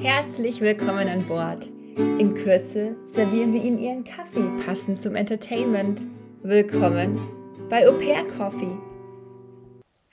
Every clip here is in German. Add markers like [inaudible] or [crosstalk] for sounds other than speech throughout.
Herzlich willkommen an Bord. In Kürze servieren wir Ihnen Ihren Kaffee passend zum Entertainment. Willkommen bei Au Pair Coffee.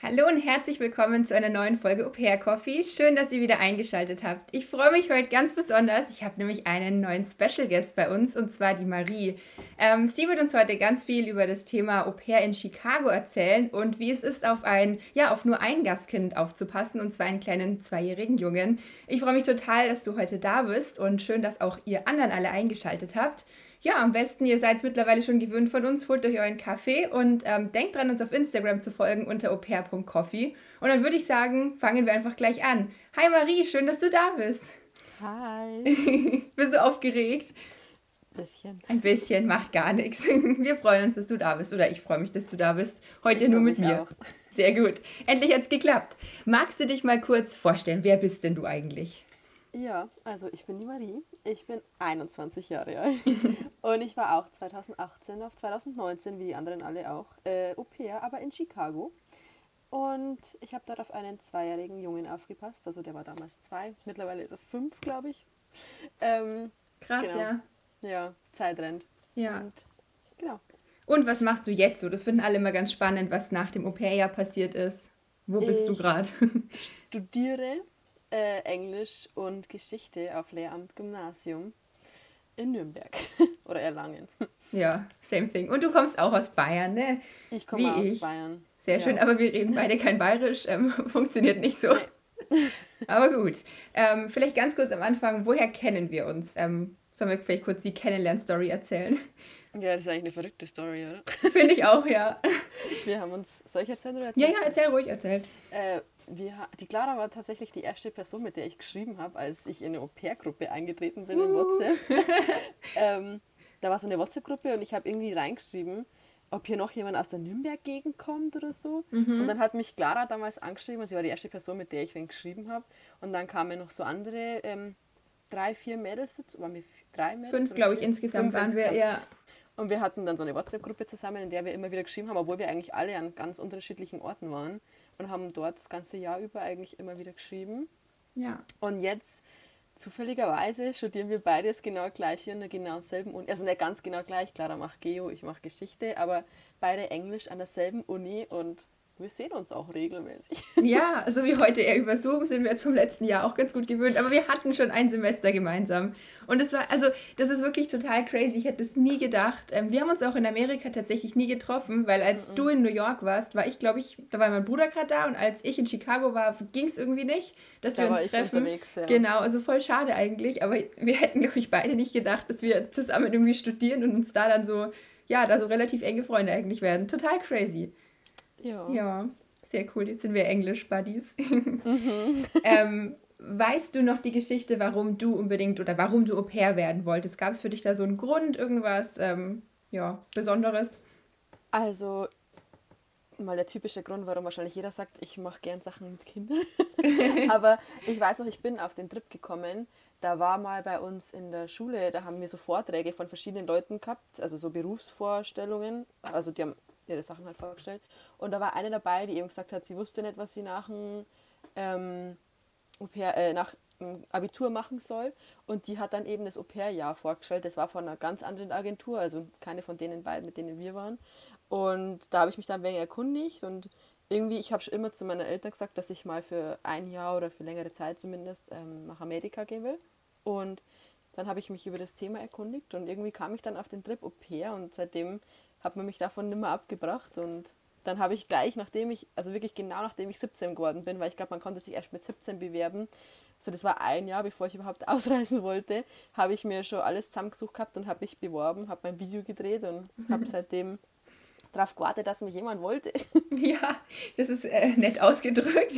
Hallo und herzlich willkommen zu einer neuen Folge Au Pair Coffee. Schön, dass ihr wieder eingeschaltet habt. Ich freue mich heute ganz besonders. Ich habe nämlich einen neuen Special Guest bei uns und zwar die Marie. Ähm, sie wird uns heute ganz viel über das Thema Au Pair in Chicago erzählen und wie es ist, auf ein, ja, auf nur ein Gastkind aufzupassen und zwar einen kleinen zweijährigen Jungen. Ich freue mich total, dass du heute da bist und schön, dass auch ihr anderen alle eingeschaltet habt ja, am besten, ihr seid es mittlerweile schon gewöhnt von uns, holt euch euren Kaffee und ähm, denkt dran, uns auf Instagram zu folgen unter aupair.coffee. Und dann würde ich sagen, fangen wir einfach gleich an. Hi Marie, schön, dass du da bist. Hi. [laughs] bist du aufgeregt? Bisschen. Ein bisschen, macht gar nichts. [laughs] Wir freuen uns, dass du da bist. Oder ich freue mich, dass du da bist. Heute nur mit mir. Auch. Sehr gut. Endlich hat es geklappt. Magst du dich mal kurz vorstellen? Wer bist denn du eigentlich? Ja, also ich bin die Marie. Ich bin 21 Jahre alt. [laughs] und ich war auch 2018 auf 2019, wie die anderen alle auch, äh, Au pair, aber in Chicago. Und ich habe dort auf einen zweijährigen Jungen aufgepasst. Also der war damals zwei, mittlerweile ist er fünf, glaube ich. Ähm, Krass, genau. ja. Ja, Zeit rennt. Ja. Und, genau. Und was machst du jetzt so? Das finden alle immer ganz spannend, was nach dem Au-pair-Jahr passiert ist. Wo bist ich du gerade? [laughs] studiere äh, Englisch und Geschichte auf Lehramt Gymnasium in Nürnberg [laughs] oder Erlangen. Ja, same thing. Und du kommst auch aus Bayern, ne? Ich komme aus ich. Bayern. Sehr ja. schön, aber wir reden beide kein Bayerisch, ähm, [laughs] funktioniert nicht so. Nee. [laughs] aber gut. Ähm, vielleicht ganz kurz am Anfang, woher kennen wir uns? Ähm, sollen wir vielleicht kurz die Kennenlern-Story erzählen? Ja, das ist eigentlich eine verrückte Story, oder? Finde ich auch, ja. Wir haben uns. Soll ich erzählen oder erzählen? Ja, ja, erzähl ruhig, erzähl. Äh, wir, die Clara war tatsächlich die erste Person, mit der ich geschrieben habe, als ich in eine Au-pair-Gruppe eingetreten bin uh. in WhatsApp. [laughs] ähm, da war so eine WhatsApp-Gruppe und ich habe irgendwie reingeschrieben, ob hier noch jemand aus der Nürnberg-Gegend kommt oder so. Mhm. Und dann hat mich Clara damals angeschrieben und sie war die erste Person, mit der ich wen geschrieben habe. Und dann kamen noch so andere ähm, drei, vier Mädels dazu. Waren wir drei Mädels? Fünf, glaube ich, insgesamt waren insgesamt. wir, ja. Und wir hatten dann so eine WhatsApp-Gruppe zusammen, in der wir immer wieder geschrieben haben, obwohl wir eigentlich alle an ganz unterschiedlichen Orten waren und haben dort das ganze Jahr über eigentlich immer wieder geschrieben. Ja. Und jetzt zufälligerweise studieren wir beides genau gleich in der genau selben Uni. Also nicht ganz genau gleich, klar, er macht Geo, ich mache Geschichte, aber beide Englisch an derselben Uni und wir sehen uns auch regelmäßig. Ja, so wie heute eher über Zoom sind wir jetzt vom letzten Jahr auch ganz gut gewöhnt, aber wir hatten schon ein Semester gemeinsam. Und es war, also das ist wirklich total crazy. Ich hätte es nie gedacht. Ähm, wir haben uns auch in Amerika tatsächlich nie getroffen, weil als mm -mm. du in New York warst, war ich, glaube ich, da war mein Bruder gerade da und als ich in Chicago war, ging es irgendwie nicht, dass da wir uns treffen. Ja. Genau, also voll schade eigentlich, aber wir hätten, glaube ich, beide nicht gedacht, dass wir zusammen irgendwie studieren und uns da dann so, ja, da so relativ enge Freunde eigentlich werden. Total crazy. Ja. Ja, sehr cool. Jetzt sind wir Englisch-Buddies. [laughs] Mhm. ähm, weißt du noch die Geschichte, warum du unbedingt oder warum du Au pair werden wolltest? Gab es für dich da so einen Grund, irgendwas ähm, ja, Besonderes? Also, mal der typische Grund, warum wahrscheinlich jeder sagt, ich mache gern Sachen mit Kindern. [laughs] Aber ich weiß noch, ich bin auf den Trip gekommen. Da war mal bei uns in der Schule, da haben wir so Vorträge von verschiedenen Leuten gehabt, also so Berufsvorstellungen. Also die haben ihre Sachen halt vorgestellt. Und da war eine dabei, die eben gesagt hat, sie wusste nicht, was sie nach dem ähm, äh, nach dem Abitur machen soll. Und die hat dann eben das Au-pair-Jahr vorgestellt. Das war von einer ganz anderen Agentur, also keine von denen beiden, mit denen wir waren. Und da habe ich mich dann ein wenig erkundigt und irgendwie, ich habe schon immer zu meinen Eltern gesagt, dass ich mal für ein Jahr oder für längere Zeit zumindest ähm, nach Amerika gehen will. Und dann habe ich mich über das Thema erkundigt und irgendwie kam ich dann auf den Trip Au pair und seitdem hat man mich davon nicht mehr abgebracht und dann habe ich gleich, nachdem ich, also wirklich genau nachdem ich 17 geworden bin, weil ich glaube, man konnte sich erst mit 17 bewerben, so das war ein Jahr, bevor ich überhaupt [laughs] ausreisen wollte, habe ich mir schon alles zusammengesucht gehabt und habe mich beworben, habe mein Video gedreht und habe [laughs] seitdem darauf gewartet, dass mich jemand wollte. [laughs] Ja, das ist äh, nett ausgedrückt.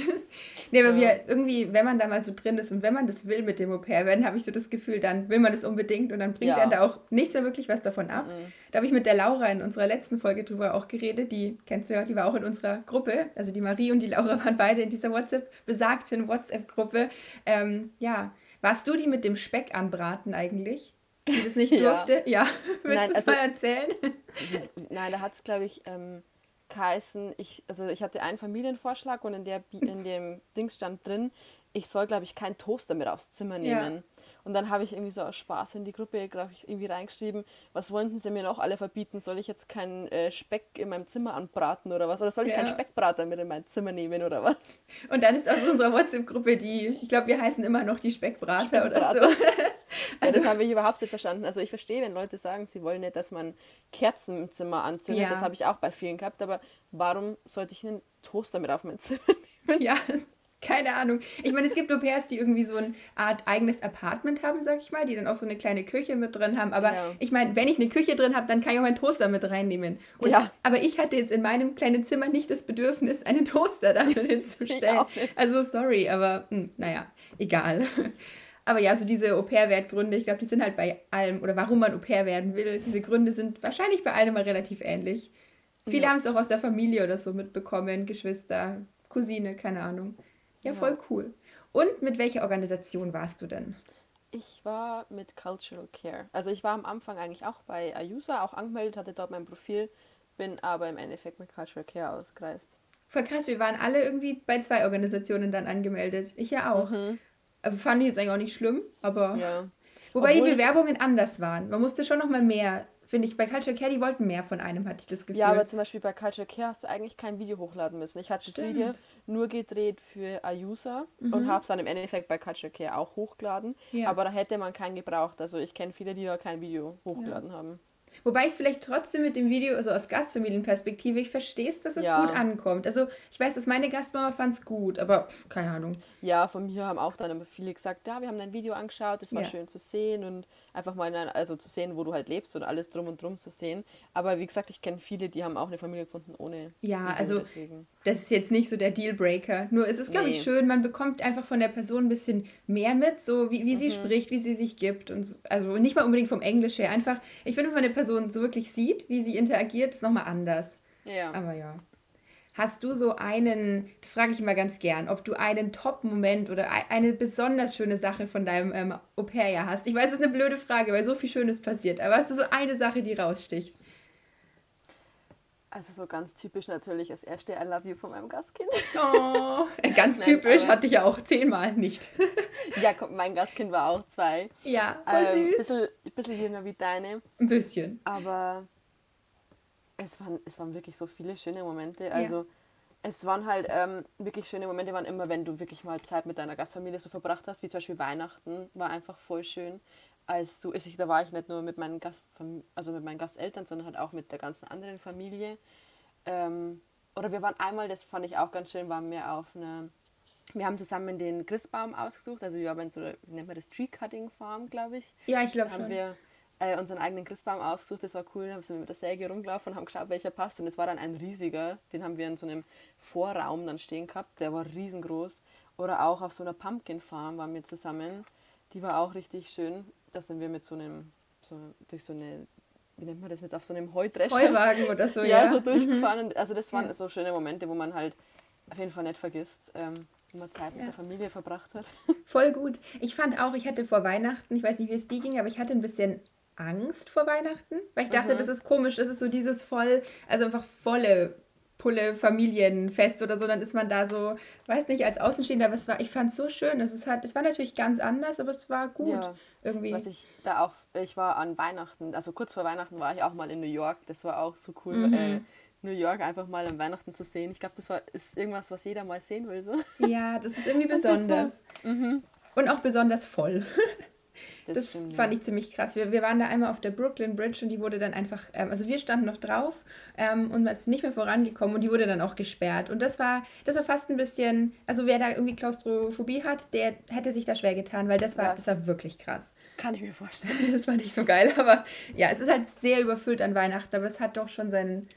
nee, aber ja. wir irgendwie, wenn man da mal so drin ist und wenn man das will mit dem Au-pair werden, habe ich so das Gefühl, dann will man das unbedingt und dann bringt ja. da auch nichts mehr wirklich was davon ab. Mhm. Da habe ich mit der Laura in unserer letzten Folge drüber auch geredet, die kennst du ja, die war auch in unserer Gruppe, also die Marie und die Laura [laughs] waren beide in dieser WhatsApp, besagten WhatsApp-Gruppe. Ähm, ja, warst du die mit dem Speck anbraten eigentlich? Die das nicht [laughs] durfte? Ja. ja. Willst du es also, mal erzählen? [laughs] Nein, da hat es, glaube ich, ähm, geheißen, ich, also ich hatte einen Familienvorschlag und in, der, in dem Dings stand drin, ich soll, glaube ich, keinen Toaster mit aufs Zimmer nehmen. Ja. Und dann habe ich irgendwie so aus Spaß in die Gruppe, glaube ich, irgendwie reingeschrieben, was wollten sie mir noch alle verbieten? Soll ich jetzt keinen äh, Speck in meinem Zimmer anbraten oder was? Oder soll ich ja. keinen Speckbrater mit in mein Zimmer nehmen oder was? Und dann ist aus unserer WhatsApp-Gruppe die, ich glaube, wir heißen immer noch die Speckbrater, Speckbrater. oder so. [laughs] also, ja, das habe ich überhaupt nicht verstanden. Also ich verstehe, wenn Leute sagen, sie wollen nicht, dass man Kerzen im Zimmer anzündet. Ja. Das habe ich auch bei vielen gehabt. Aber warum sollte ich einen Toaster mit auf mein Zimmer [laughs] nehmen? Ja, keine Ahnung. Ich meine, es gibt Au-pairs, die irgendwie so eine Art eigenes Apartment haben, sag ich mal, die dann auch so eine kleine Küche mit drin haben. Aber ja. ich meine, wenn ich eine Küche drin habe, dann kann ich auch meinen Toaster mit reinnehmen. Und, ja. Aber ich hatte jetzt in meinem kleinen Zimmer nicht das Bedürfnis, einen Toaster [laughs] damit hinzustellen. Also sorry, aber mh, hm, naja, egal. Aber ja, so diese Au-pair-Wertgründe, ich glaube, die sind halt bei allem, oder warum man Au-pair werden will, diese Gründe sind wahrscheinlich bei allem mal relativ ähnlich. Viele ja. haben es auch aus der Familie oder so mitbekommen, Geschwister, Cousine, keine Ahnung. Ja, voll cool. Und mit welcher Organisation warst du denn? Ich war mit Cultural Care. Also ich war am Anfang eigentlich auch bei Ayusa, auch angemeldet, hatte dort mein Profil, bin aber im Endeffekt mit Cultural Care ausgereist. Voll krass, wir waren alle irgendwie bei zwei Organisationen dann angemeldet. Ich ja auch. Mhm. Also fand ich jetzt eigentlich auch nicht schlimm, aber. Ja. Wobei Obwohl die Bewerbungen anders waren. Man musste schon noch mal mehr finde ich, bei Culture Care, die wollten mehr von einem, hatte ich das Gefühl. Ja, aber zum Beispiel bei Culture Care hast du eigentlich kein Video hochladen müssen. Ich hatte das Video nur gedreht für Ayusa mhm. und habe es dann im Endeffekt bei Culture Care auch hochgeladen. Ja. Aber da hätte man keinen gebraucht. Also ich kenne viele, die da kein Video hochgeladen ja. haben. Wobei ich es vielleicht trotzdem mit dem Video, also aus Gastfamilienperspektive, ich verstehe es, dass es ja. gut ankommt. Also ich weiß, dass meine Gastmama fand es gut, aber pff, keine Ahnung. Ja, von mir haben auch dann immer viele gesagt, ja, wir haben dein Video angeschaut, es war ja. schön zu sehen und einfach mal, eine, also zu sehen, wo du halt lebst und alles drum und drum zu sehen. Aber wie gesagt, ich kenne viele, die haben auch eine Familie gefunden ohne. Ja, Video, also deswegen. Das ist jetzt nicht so der Dealbreaker. Nur es ist, glaube nee. ich, schön, man bekommt einfach von der Person ein bisschen mehr mit, so wie, wie sie mhm. spricht, wie sie sich gibt. Und so, also nicht mal unbedingt vom Englisch her, einfach, ich finde, wenn man eine Person so wirklich sieht, wie sie interagiert, ist nochmal anders. Ja. Aber ja. Hast du so einen, das frage ich immer ganz gern, ob du einen Top-Moment oder eine besonders schöne Sache von deinem ähm, Au-pair-Jahr hast? Ich weiß, das ist eine blöde Frage, weil so viel Schönes passiert, aber hast du so eine Sache, die raussticht? Also so ganz typisch natürlich das erste I love you von meinem Gastkind. Oh, [laughs] ganz Nein, typisch hatte ich ja auch zehnmal nicht. [laughs] ja, mein Gastkind war auch zwei. Ja, voll ähm, süß. Bisschen, bisschen jünger wie deine. Ein bisschen. Aber es waren, es waren wirklich so viele schöne Momente. Also ja. es waren halt ähm, wirklich schöne Momente, waren immer, wenn du wirklich mal Zeit mit deiner Gastfamilie so verbracht hast, wie zum Beispiel Weihnachten, war einfach voll schön. Als du, ich, da war ich nicht nur mit meinen Gast, also mit meinen Gasteltern, sondern halt auch mit der ganzen anderen Familie. Ähm, oder wir waren einmal, das fand ich auch ganz schön, waren wir auf einer wir haben zusammen den Christbaum ausgesucht, also wir haben so, wie nennt man das, Tree Cutting Farm, glaube ich. Ja, ich glaube schon. Wir äh, unseren eigenen Christbaum ausgesucht. Das war cool. Dann sind wir mit der Säge rumgelaufen und haben geschaut, welcher passt. Und es war dann ein riesiger. Den haben wir in so einem Vorraum dann stehen gehabt. Der war riesengroß. Oder auch auf so einer Pumpkin Farm waren wir zusammen. Die war auch richtig schön. Da sind wir mit so einem, so, durch so eine, wie nennt man das, mit auf so einem Heudrescher. Heuwagen oder so, [laughs] ja. ja, so durchgefahren. Mhm. Also das waren ja. so schöne Momente, wo man halt auf jeden Fall nicht vergisst. Ähm, man Zeit mit ja. der Familie verbracht hat. [laughs] Voll gut. Ich fand auch, ich hatte vor Weihnachten, ich weiß nicht, wie es dir ging, aber ich hatte ein bisschen Angst vor Weihnachten, weil ich dachte, mhm. das ist komisch, das ist so dieses voll, also einfach volle Pulle Familienfest oder so, dann ist man da so, weiß nicht, als Außenstehender, aber es war, ich fand es so schön. Es ist halt, es war natürlich ganz anders, aber es war gut ja, irgendwie. Was ich da auch, ich war an Weihnachten, also kurz vor Weihnachten war ich auch mal in New York. Das war auch so cool, mhm. äh, New York einfach mal an Weihnachten zu sehen. Ich glaube, das war, ist irgendwas, was jeder mal sehen will. So. Ja, das ist irgendwie [laughs] besonders. Mhm. Und auch besonders voll. [laughs] Das, das stimmt, fand ich ziemlich krass. Wir, wir waren da einmal auf der Brooklyn Bridge und die wurde dann einfach, ähm, also wir standen noch drauf ähm, und man ist nicht mehr vorangekommen und die wurde dann auch gesperrt. Und das war, das war fast ein bisschen, also wer da irgendwie Klaustrophobie hat, der hätte sich da schwer getan, weil das war, das war wirklich krass. Kann ich mir vorstellen. [laughs] Das war nicht so geil, aber ja, es ist halt sehr überfüllt an Weihnachten, aber es hat doch schon seinen,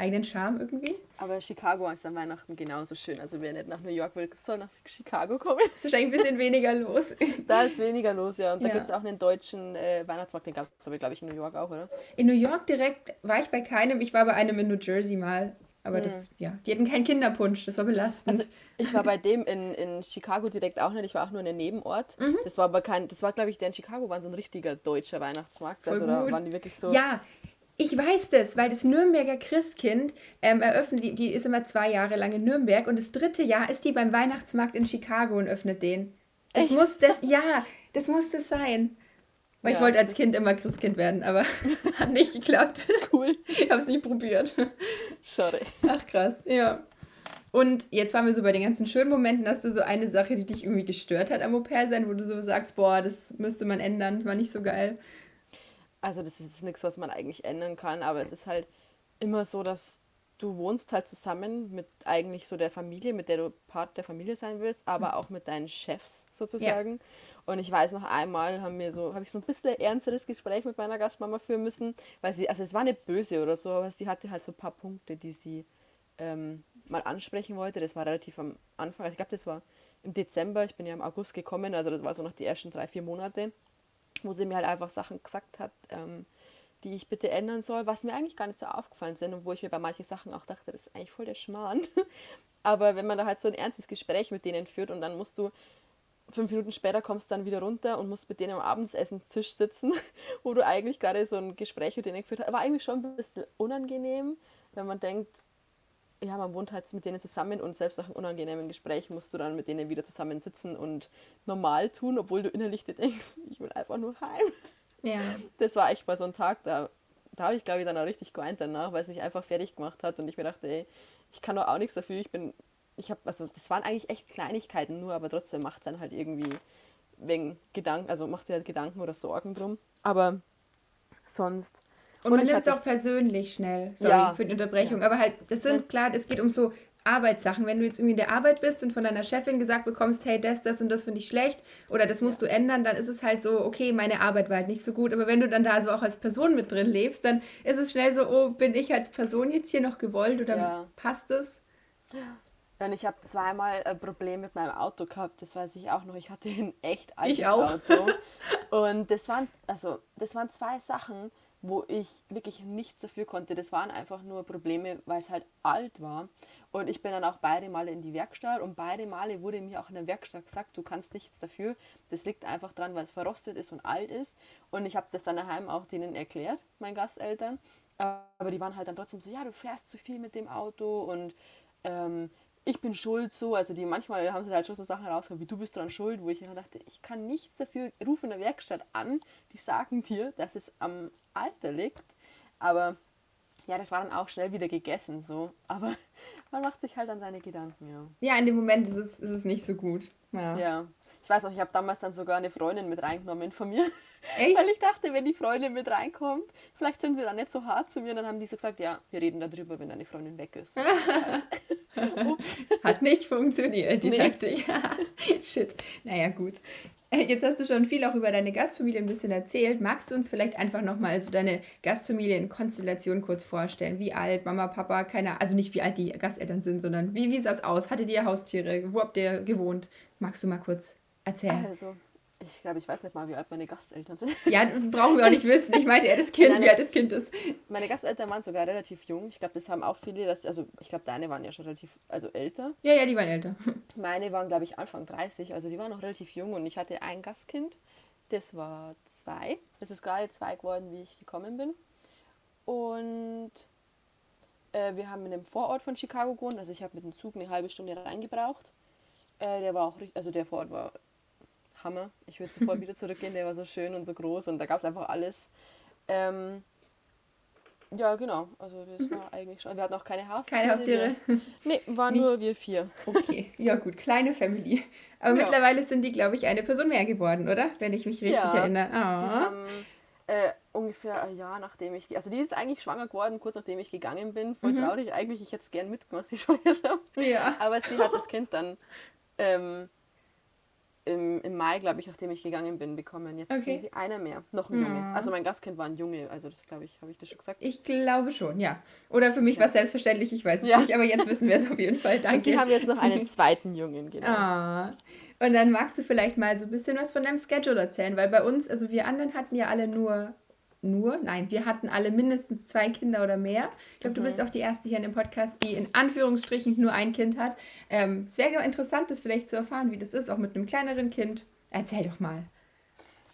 eigenen Charme irgendwie. Aber Chicago ist an Weihnachten genauso schön. Also wer nicht nach New York will, soll nach Chicago kommen. Ist wahrscheinlich ein bisschen weniger los. [laughs] da ist weniger los, ja. Und da gibt es auch einen deutschen äh, Weihnachtsmarkt, den gab es aber, glaube ich, in New York auch, oder? In New York direkt war ich bei keinem. Ich war bei einem in New Jersey mal. Aber hm. das, ja, die hatten keinen Kinderpunsch, das war belastend. Also ich war bei dem in, in Chicago direkt auch nicht, ich war auch nur in einem Nebenort. Mhm. Das war aber kein, das war glaube ich, der in Chicago war so ein richtiger deutscher Weihnachtsmarkt. Voll also gut. da waren die wirklich so. Ja, Ich weiß das, weil das Nürnberger Christkind ähm, eröffnet, die, die ist immer zwei Jahre lang in Nürnberg und das dritte Jahr ist die beim Weihnachtsmarkt in Chicago und öffnet den. Das Echt? muss das, ja, das muss das sein. Weil ja, ich wollte als Kind immer Christkind werden, aber [laughs] hat nicht geklappt. Cool. Ich habe es nicht probiert. Schade. Ach krass, ja. Und jetzt waren wir so bei den ganzen schönen Momenten. Hast du so eine Sache, die dich irgendwie gestört hat am Au-pair-Sein, wo du so sagst, boah, das müsste man ändern, war nicht so geil? Also das ist jetzt nichts, was man eigentlich ändern kann, aber es ist halt immer so, dass du wohnst halt zusammen mit eigentlich so der Familie, mit der du Part der Familie sein willst, aber mhm. auch mit deinen Chefs sozusagen. Ja. Und ich weiß noch einmal, haben wir so, habe ich so ein bisschen ernsteres Gespräch mit meiner Gastmama führen müssen, weil sie, also es war nicht böse oder so, aber sie hatte halt so ein paar Punkte, die sie ähm, mal ansprechen wollte. Das war relativ am Anfang, also ich glaube, das war im Dezember, ich bin ja im August gekommen, also das war so noch die ersten drei, vier Monate wo sie mir halt einfach Sachen gesagt hat, ähm, die ich bitte ändern soll, was mir eigentlich gar nicht so aufgefallen sind und wo ich mir bei manchen Sachen auch dachte, das ist eigentlich voll der Schmarrn. [laughs] Aber wenn man da halt so ein ernstes Gespräch mit denen führt und dann musst du fünf Minuten später kommst dann wieder runter und musst mit denen am Abendessenstisch sitzen, [laughs] wo du eigentlich gerade so ein Gespräch mit denen geführt hast, war eigentlich schon ein bisschen unangenehm, wenn man denkt, ja, man wohnt halt mit denen zusammen und selbst nach einem unangenehmen Gespräch musst du dann mit denen wieder zusammen sitzen und normal tun, obwohl du innerlich dir denkst, [laughs] ich will einfach nur heim. Ja. Das war echt mal so ein Tag, da, da habe ich glaube ich dann auch richtig geweint danach, weil es mich einfach fertig gemacht hat und ich mir dachte, ey, ich kann doch auch nichts dafür, ich bin, ich habe, also das waren eigentlich echt Kleinigkeiten nur, aber trotzdem macht es dann halt irgendwie wegen Gedanken, also macht dir halt Gedanken oder Sorgen drum. Aber sonst und, man nimmt es auch persönlich schnell. Sorry ja. für die Unterbrechung. Ja. Aber halt, das sind klar, es geht um so Arbeitssachen. Wenn du jetzt irgendwie in der Arbeit bist und von deiner Chefin gesagt bekommst, hey, das, das und das finde ich schlecht oder das musst ja. du ändern, dann ist es halt so, okay, meine Arbeit war halt nicht so gut. Aber wenn du dann da so auch als Person mit drin lebst, dann ist es schnell so, oh, bin ich als Person jetzt hier noch gewollt oder ja. passt es? Ja, und ich habe zweimal ein Problem mit meinem Auto gehabt, das weiß ich auch noch. Ich hatte ein echt altes Auto. [laughs] und das waren, also, das waren zwei Sachen, wo ich wirklich nichts dafür konnte. Das waren einfach nur Probleme, weil es halt alt war. Und ich bin dann auch beide Male in die Werkstatt und beide Male wurde mir auch in der Werkstatt gesagt, du kannst nichts dafür. Das liegt einfach dran, weil es verrostet ist und alt ist. Und ich habe das dann daheim auch denen erklärt, meinen Gasteltern. Aber die waren halt dann trotzdem so, ja, du fährst zu viel mit dem Auto und ähm, ich bin schuld so, also die manchmal haben sie halt schon so Sachen rausgekommen, wie du bist dran schuld, wo ich dann dachte, ich kann nichts dafür, ruf in der Werkstatt an, die sagen dir, dass es am Alter liegt, aber ja, das war dann auch schnell wieder gegessen so, aber [laughs] man macht sich halt dann seine Gedanken, ja. Ja, in dem Moment ist es, ist es nicht so gut. Ja. ja. Ich weiß auch, ich habe damals dann sogar eine Freundin mit reingenommen von mir. Echt? Weil ich dachte, wenn die Freundin mit reinkommt, vielleicht sind sie dann nicht so hart zu mir. Und dann haben die so gesagt, ja, wir reden darüber, wenn deine Freundin weg ist. [laughs] Ups. Hat nicht funktioniert, die nee. Taktik. [laughs] Shit. Naja, gut. Jetzt hast du schon viel auch über deine Gastfamilie ein bisschen erzählt. Magst du uns vielleicht einfach nochmal so deine Gastfamilienkonstellation kurz vorstellen? Wie alt, Mama, Papa, keine also nicht wie alt die Gasteltern sind, sondern wie, wie sah es aus? Hattet ihr Haustiere? Wo habt ihr gewohnt? Magst du mal kurz erzählen? Also, ich glaube, ich weiß nicht mal, wie alt meine Gasteltern sind. Ja, brauchen wir auch nicht wissen. Ich meinte eher das Kind, Nein, wie alt das Kind ist. Meine Gasteltern waren sogar relativ jung. Ich glaube, das haben auch viele, dass, also ich glaube, deine waren ja schon relativ, also älter. Ja, ja, die waren älter. [laughs] Meine waren, glaube ich, Anfang 30, also die waren noch relativ jung und ich hatte ein Gastkind, das war zwei. Das ist gerade zwei geworden, wie ich gekommen bin. Und äh, wir haben in einem Vorort von Chicago gewohnt, also ich habe mit dem Zug eine halbe Stunde reingebraucht. Äh, der war auch richtig, also der Vorort war Hammer. Ich würde sofort [laughs] wieder zurückgehen, der war so schön und so groß und da gab es einfach alles. Ähm, ja, genau. Also das mhm. war eigentlich schon. Wir hatten auch keine Haustiere. Keine Haustiere? [laughs] Nee, waren nur wir vier. Okay, ja gut, kleine Family. Aber ja. mittlerweile sind die, glaube ich, eine Person mehr geworden, oder? Wenn ich mich richtig ja, erinnere. Oh. Die haben äh, ungefähr ein Jahr nachdem ich, also die ist eigentlich schwanger geworden, kurz nachdem ich gegangen bin. Voll mhm. traurig eigentlich, ich hätte es gern mitgemacht, die [laughs] Schwangerschaft. Ja. Aber sie hat das Kind dann ähm, im, im Mai, glaube ich, nachdem ich gegangen bin, bekommen. Jetzt okay. sind sie einer mehr, noch ein Junge. Ja. Also mein Gastkind war ein Junge, also das glaube ich, habe ich das schon gesagt? Ich glaube schon, ja. Oder für mich ja. war es selbstverständlich, ich weiß es ja. nicht, aber jetzt wissen wir es auf jeden Fall. Danke. [laughs] Und sie haben jetzt noch einen [laughs] zweiten Jungen, genau. Ah. Und dann magst du vielleicht mal so ein bisschen was von deinem Schedule erzählen, weil bei uns, also wir anderen hatten ja alle nur nur, nein, wir hatten alle mindestens zwei Kinder oder mehr. Ich glaube, mhm. du bist auch die erste hier in dem Podcast, die in Anführungsstrichen nur ein Kind hat. Ähm, es wäre interessant, das vielleicht zu erfahren, wie das ist, auch mit einem kleineren Kind. Erzähl doch mal.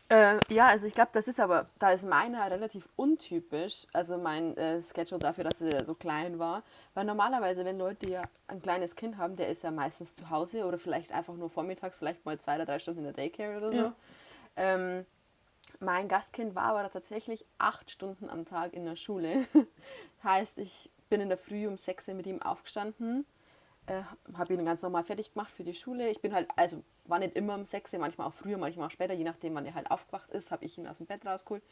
Äh, ja, also ich glaube, das ist aber, da ist meiner relativ untypisch, also mein äh, Schedule dafür, dass er so klein war. Weil normalerweise, wenn Leute ja ein kleines Kind haben, der ist ja meistens zu Hause oder vielleicht einfach nur vormittags, vielleicht mal zwei oder drei Stunden in der Daycare oder so. Ja. Ähm, mein Gastkind war aber tatsächlich acht Stunden am Tag in der Schule. [laughs] heißt, ich bin in der Früh um sechs mit ihm aufgestanden äh, habe ihn ganz normal fertig gemacht für die Schule. Ich bin halt, also war nicht immer um 6 manchmal auch früher, manchmal auch später, je nachdem, wann er halt aufgewacht ist, habe ich ihn aus dem Bett rausgeholt.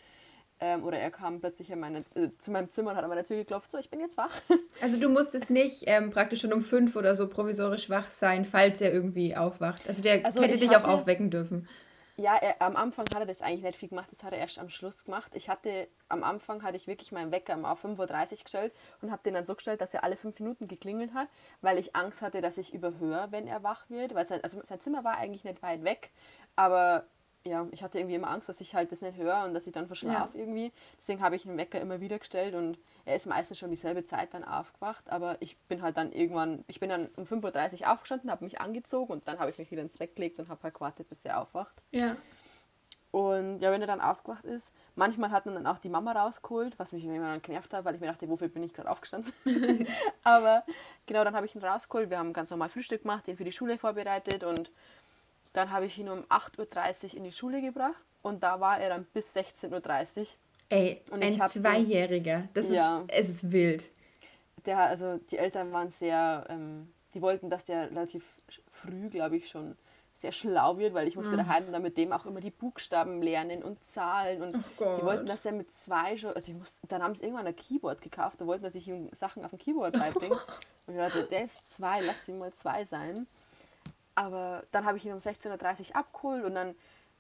Ähm, oder er kam plötzlich in meine, äh, zu meinem Zimmer und hat an meine Tür geklopft, so, ich bin jetzt wach. [laughs] Also du musstest nicht ähm, praktisch schon um fünf oder so provisorisch wach sein, falls er irgendwie aufwacht. Also der also hätte dich auch aufwecken dürfen. Ja, er, am Anfang hat er das eigentlich nicht viel gemacht, das hat er erst am Schluss gemacht. Ich hatte, am Anfang hatte ich wirklich meinen Wecker auf 5.30 Uhr gestellt und habe den dann so gestellt, dass er alle fünf Minuten geklingelt hat, weil ich Angst hatte, dass ich überhöre, wenn er wach wird. Weil sein, also sein Zimmer war eigentlich nicht weit weg, aber ja, ich hatte irgendwie immer Angst, dass ich halt das nicht höre und dass ich dann verschlafe ja. irgendwie. Deswegen habe ich den Wecker immer wieder gestellt und er ist meistens schon dieselbe Zeit dann aufgewacht, aber ich bin halt dann irgendwann, ich bin dann um 5.30 Uhr aufgestanden, habe mich angezogen und dann habe ich mich wieder ins Bett gelegt und habe halt gewartet, bis er aufwacht. Ja. Und ja, wenn er dann aufgewacht ist, manchmal hat man dann auch die Mama rausgeholt, was mich immer genervt hat, weil ich mir dachte, wofür bin ich gerade aufgestanden? [laughs] [laughs] aber genau, dann habe ich ihn rausgeholt, wir haben ganz normal Frühstück gemacht, ihn für die Schule vorbereitet und dann habe ich ihn um 8.30 Uhr in die Schule gebracht und da war er dann bis 16.30 Uhr Ey, und ein Zweijähriger. Das ja, ist, es ist wild. Der, also die Eltern waren sehr, ähm, die wollten, dass der relativ früh, glaube ich, schon sehr schlau wird, weil ich musste mhm. daheim dann mit dem auch immer die Buchstaben lernen und Zahlen und oh die wollten, dass der mit zwei schon, also ich muss, dann haben sie irgendwann ein Keyboard gekauft, da wollten, dass ich ihm Sachen auf dem Keyboard beibringe. [laughs] und ich dachte, der ist zwei, lass ihn mal zwei sein. Aber dann habe ich ihn um 16.30 Uhr abgeholt und dann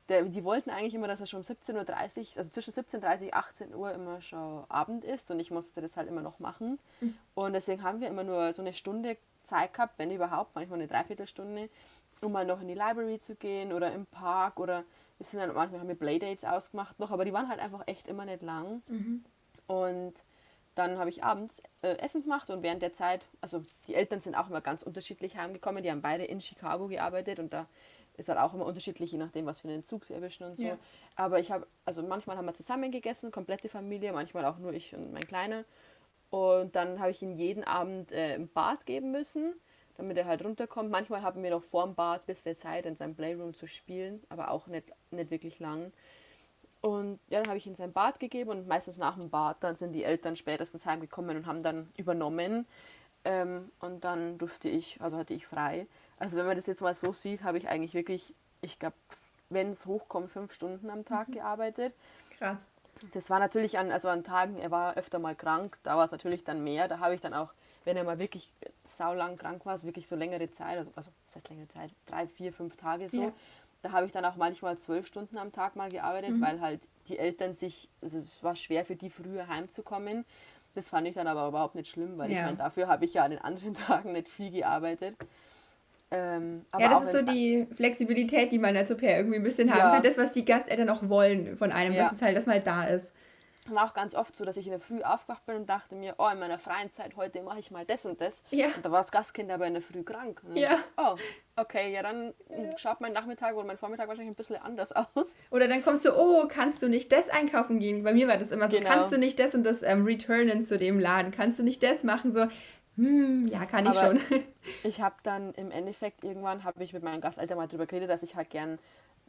der, die wollten eigentlich immer, dass er schon um 17.30 Uhr, also zwischen 17.30 Uhr 18 Uhr immer schon Abend ist und ich musste das halt immer noch machen. Mhm. Und deswegen haben wir immer nur so eine Stunde Zeit gehabt, wenn überhaupt, manchmal eine Dreiviertelstunde, um mal noch in die Library zu gehen oder im Park oder wir sind dann manchmal haben wir Playdates ausgemacht noch, aber die waren halt einfach echt immer nicht lang. Mhm. Und dann habe ich abends äh, Essen gemacht und während der Zeit, also die Eltern sind auch immer ganz unterschiedlich heimgekommen, die haben beide in Chicago gearbeitet und da ist halt auch immer unterschiedlich, je nachdem, was für einen Zug sie erwischen und so. Ja. Aber ich habe, also manchmal haben wir zusammen gegessen, komplette Familie, manchmal auch nur ich und mein Kleiner. Und dann habe ich ihn jeden Abend äh, im Bad geben müssen, damit er halt runterkommt. Manchmal haben wir noch vor dem Bad bis der Zeit in seinem Playroom zu spielen, aber auch nicht, nicht wirklich lang. Und ja, dann habe ich ihn sein Bad gegeben und meistens nach dem Bad, dann sind die Eltern spätestens heimgekommen und haben dann übernommen. Ähm, und dann durfte ich, also hatte ich frei. Also wenn man das jetzt mal so sieht, habe ich eigentlich wirklich, ich glaube, wenn es hochkommt, fünf Stunden am Tag mhm. gearbeitet. Krass. Das war natürlich an, also an Tagen, er war öfter mal krank, da war es natürlich dann mehr. Da habe ich dann auch, wenn er mal wirklich saulang krank war, wirklich so längere Zeit, also, also das heißt längere Zeit, drei, vier, fünf Tage so, ja. da habe ich dann auch manchmal zwölf Stunden am Tag mal gearbeitet, mhm. weil halt die Eltern sich, also es war schwer für die früher heimzukommen. Das fand ich dann aber überhaupt nicht schlimm, weil ja. ich meine, dafür habe ich ja an den anderen [laughs] Tagen nicht viel gearbeitet. Ähm, ja, das ist so die Flexibilität, die man als Au irgendwie ein bisschen haben ja. kann. Das, was die Gasteltern auch wollen von einem, ja. dass es halt, dass mal da ist. War auch ganz oft so, dass ich in der Früh aufgewacht bin und dachte mir, oh, in meiner freien Zeit heute mache ich mal das und das. Ja. Und da war das Gastkind aber in der Früh krank. ja. oh, okay, ja, dann schaut mein Nachmittag oder mein Vormittag wahrscheinlich ein bisschen anders [laughs] aus. Oder dann kommt so, oh, kannst du nicht das einkaufen gehen? Bei mir war das immer so, genau. kannst du nicht das und das ähm, returnen zu dem Laden? Kannst du nicht das machen? So, hm, ja, kann ich Aber schon. ich habe dann im Endeffekt irgendwann, habe ich mit meinem Gasteltern mal darüber geredet, dass ich halt gern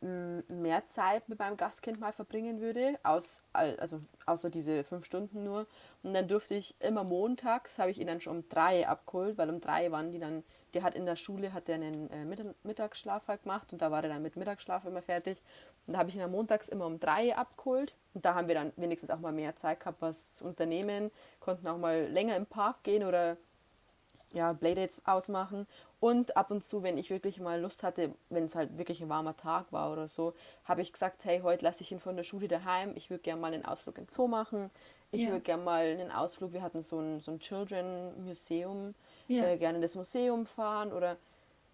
hm, mehr Zeit mit meinem Gastkind mal verbringen würde, aus, also außer diese fünf Stunden nur. Und dann durfte ich immer montags, habe ich ihn dann schon um drei abgeholt, weil um drei waren die dann, der hat in der Schule, hat der einen äh, Mittagsschlaf halt gemacht und da war er dann mit Mittagsschlaf immer fertig. Und da habe ich ihn dann montags immer um drei abgeholt und da haben wir dann wenigstens auch mal mehr Zeit gehabt, was zu unternehmen, konnten auch mal länger im Park gehen oder ja, Playdates ausmachen. Und ab und zu, wenn ich wirklich mal Lust hatte, wenn es halt wirklich ein warmer Tag war oder so, habe ich gesagt, hey, heute lasse ich ihn von der Schule daheim. Ich würde gerne mal einen Ausflug in Zoo machen. Ich ja. würde gerne mal einen Ausflug, wir hatten so ein, so ein Children Museum, ja. äh, gerne in das Museum fahren oder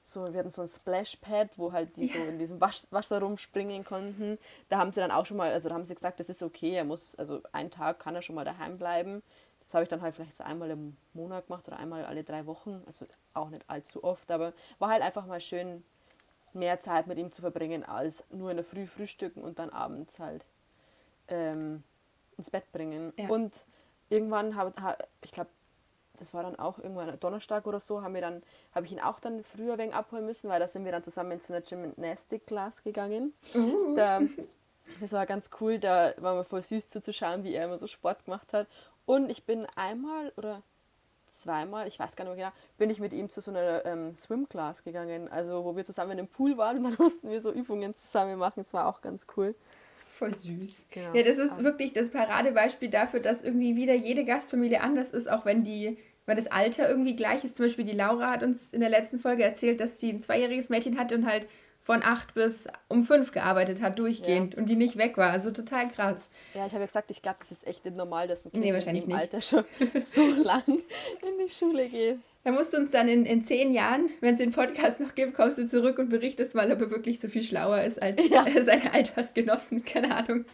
so, wir hatten so ein Splashpad, wo halt die ja. so in diesem Wasch, Wasser rumspringen konnten. Da haben sie dann auch schon mal, also da haben sie gesagt, das ist okay, er muss, also einen Tag kann er schon mal daheim bleiben. Das habe ich dann halt vielleicht so einmal im Monat gemacht oder einmal alle drei Wochen. Also auch nicht allzu oft, aber war halt einfach mal schön, mehr Zeit mit ihm zu verbringen, als nur in der Früh frühstücken und dann abends halt ähm, ins Bett bringen. Ja. Und irgendwann habe hab, ich glaube, das war dann auch irgendwann Donnerstag oder so, haben wir dann, habe ich ihn auch dann früher wegen abholen müssen, weil da sind wir dann zusammen zu einer Gymnastic Class gegangen. Uh. Da, das war ganz cool, da war mir voll süß zuzuschauen, wie er immer so Sport gemacht hat. Und ich bin einmal oder zweimal, ich weiß gar nicht mehr genau, bin ich mit ihm zu so einer ähm, Swim-Class gegangen, also wo wir zusammen im Pool waren und dann [laughs] mussten wir so Übungen zusammen machen. Das war auch ganz cool. Voll süß. Genau. Ja, das ist also. wirklich das Paradebeispiel dafür, dass irgendwie wieder jede Gastfamilie anders ist, auch wenn die, weil das Alter irgendwie gleich ist. Zum Beispiel die Laura hat uns in der letzten Folge erzählt, dass sie ein zweijähriges Mädchen hatte und halt von acht bis um fünf gearbeitet hat, durchgehend ja. und die nicht weg war. Also total krass. Ja, ich habe ja gesagt, ich glaube, das ist echt nicht normal, dass ein Kind nee, wahrscheinlich im nicht. Alter schon [laughs] so lang in die Schule geht. Da musst du uns dann in, in zehn Jahren, wenn es den Podcast noch gibt, kommst du zurück und berichtest mal, ob er wirklich so viel schlauer ist als ja. [laughs] seine Altersgenossen. Keine Ahnung.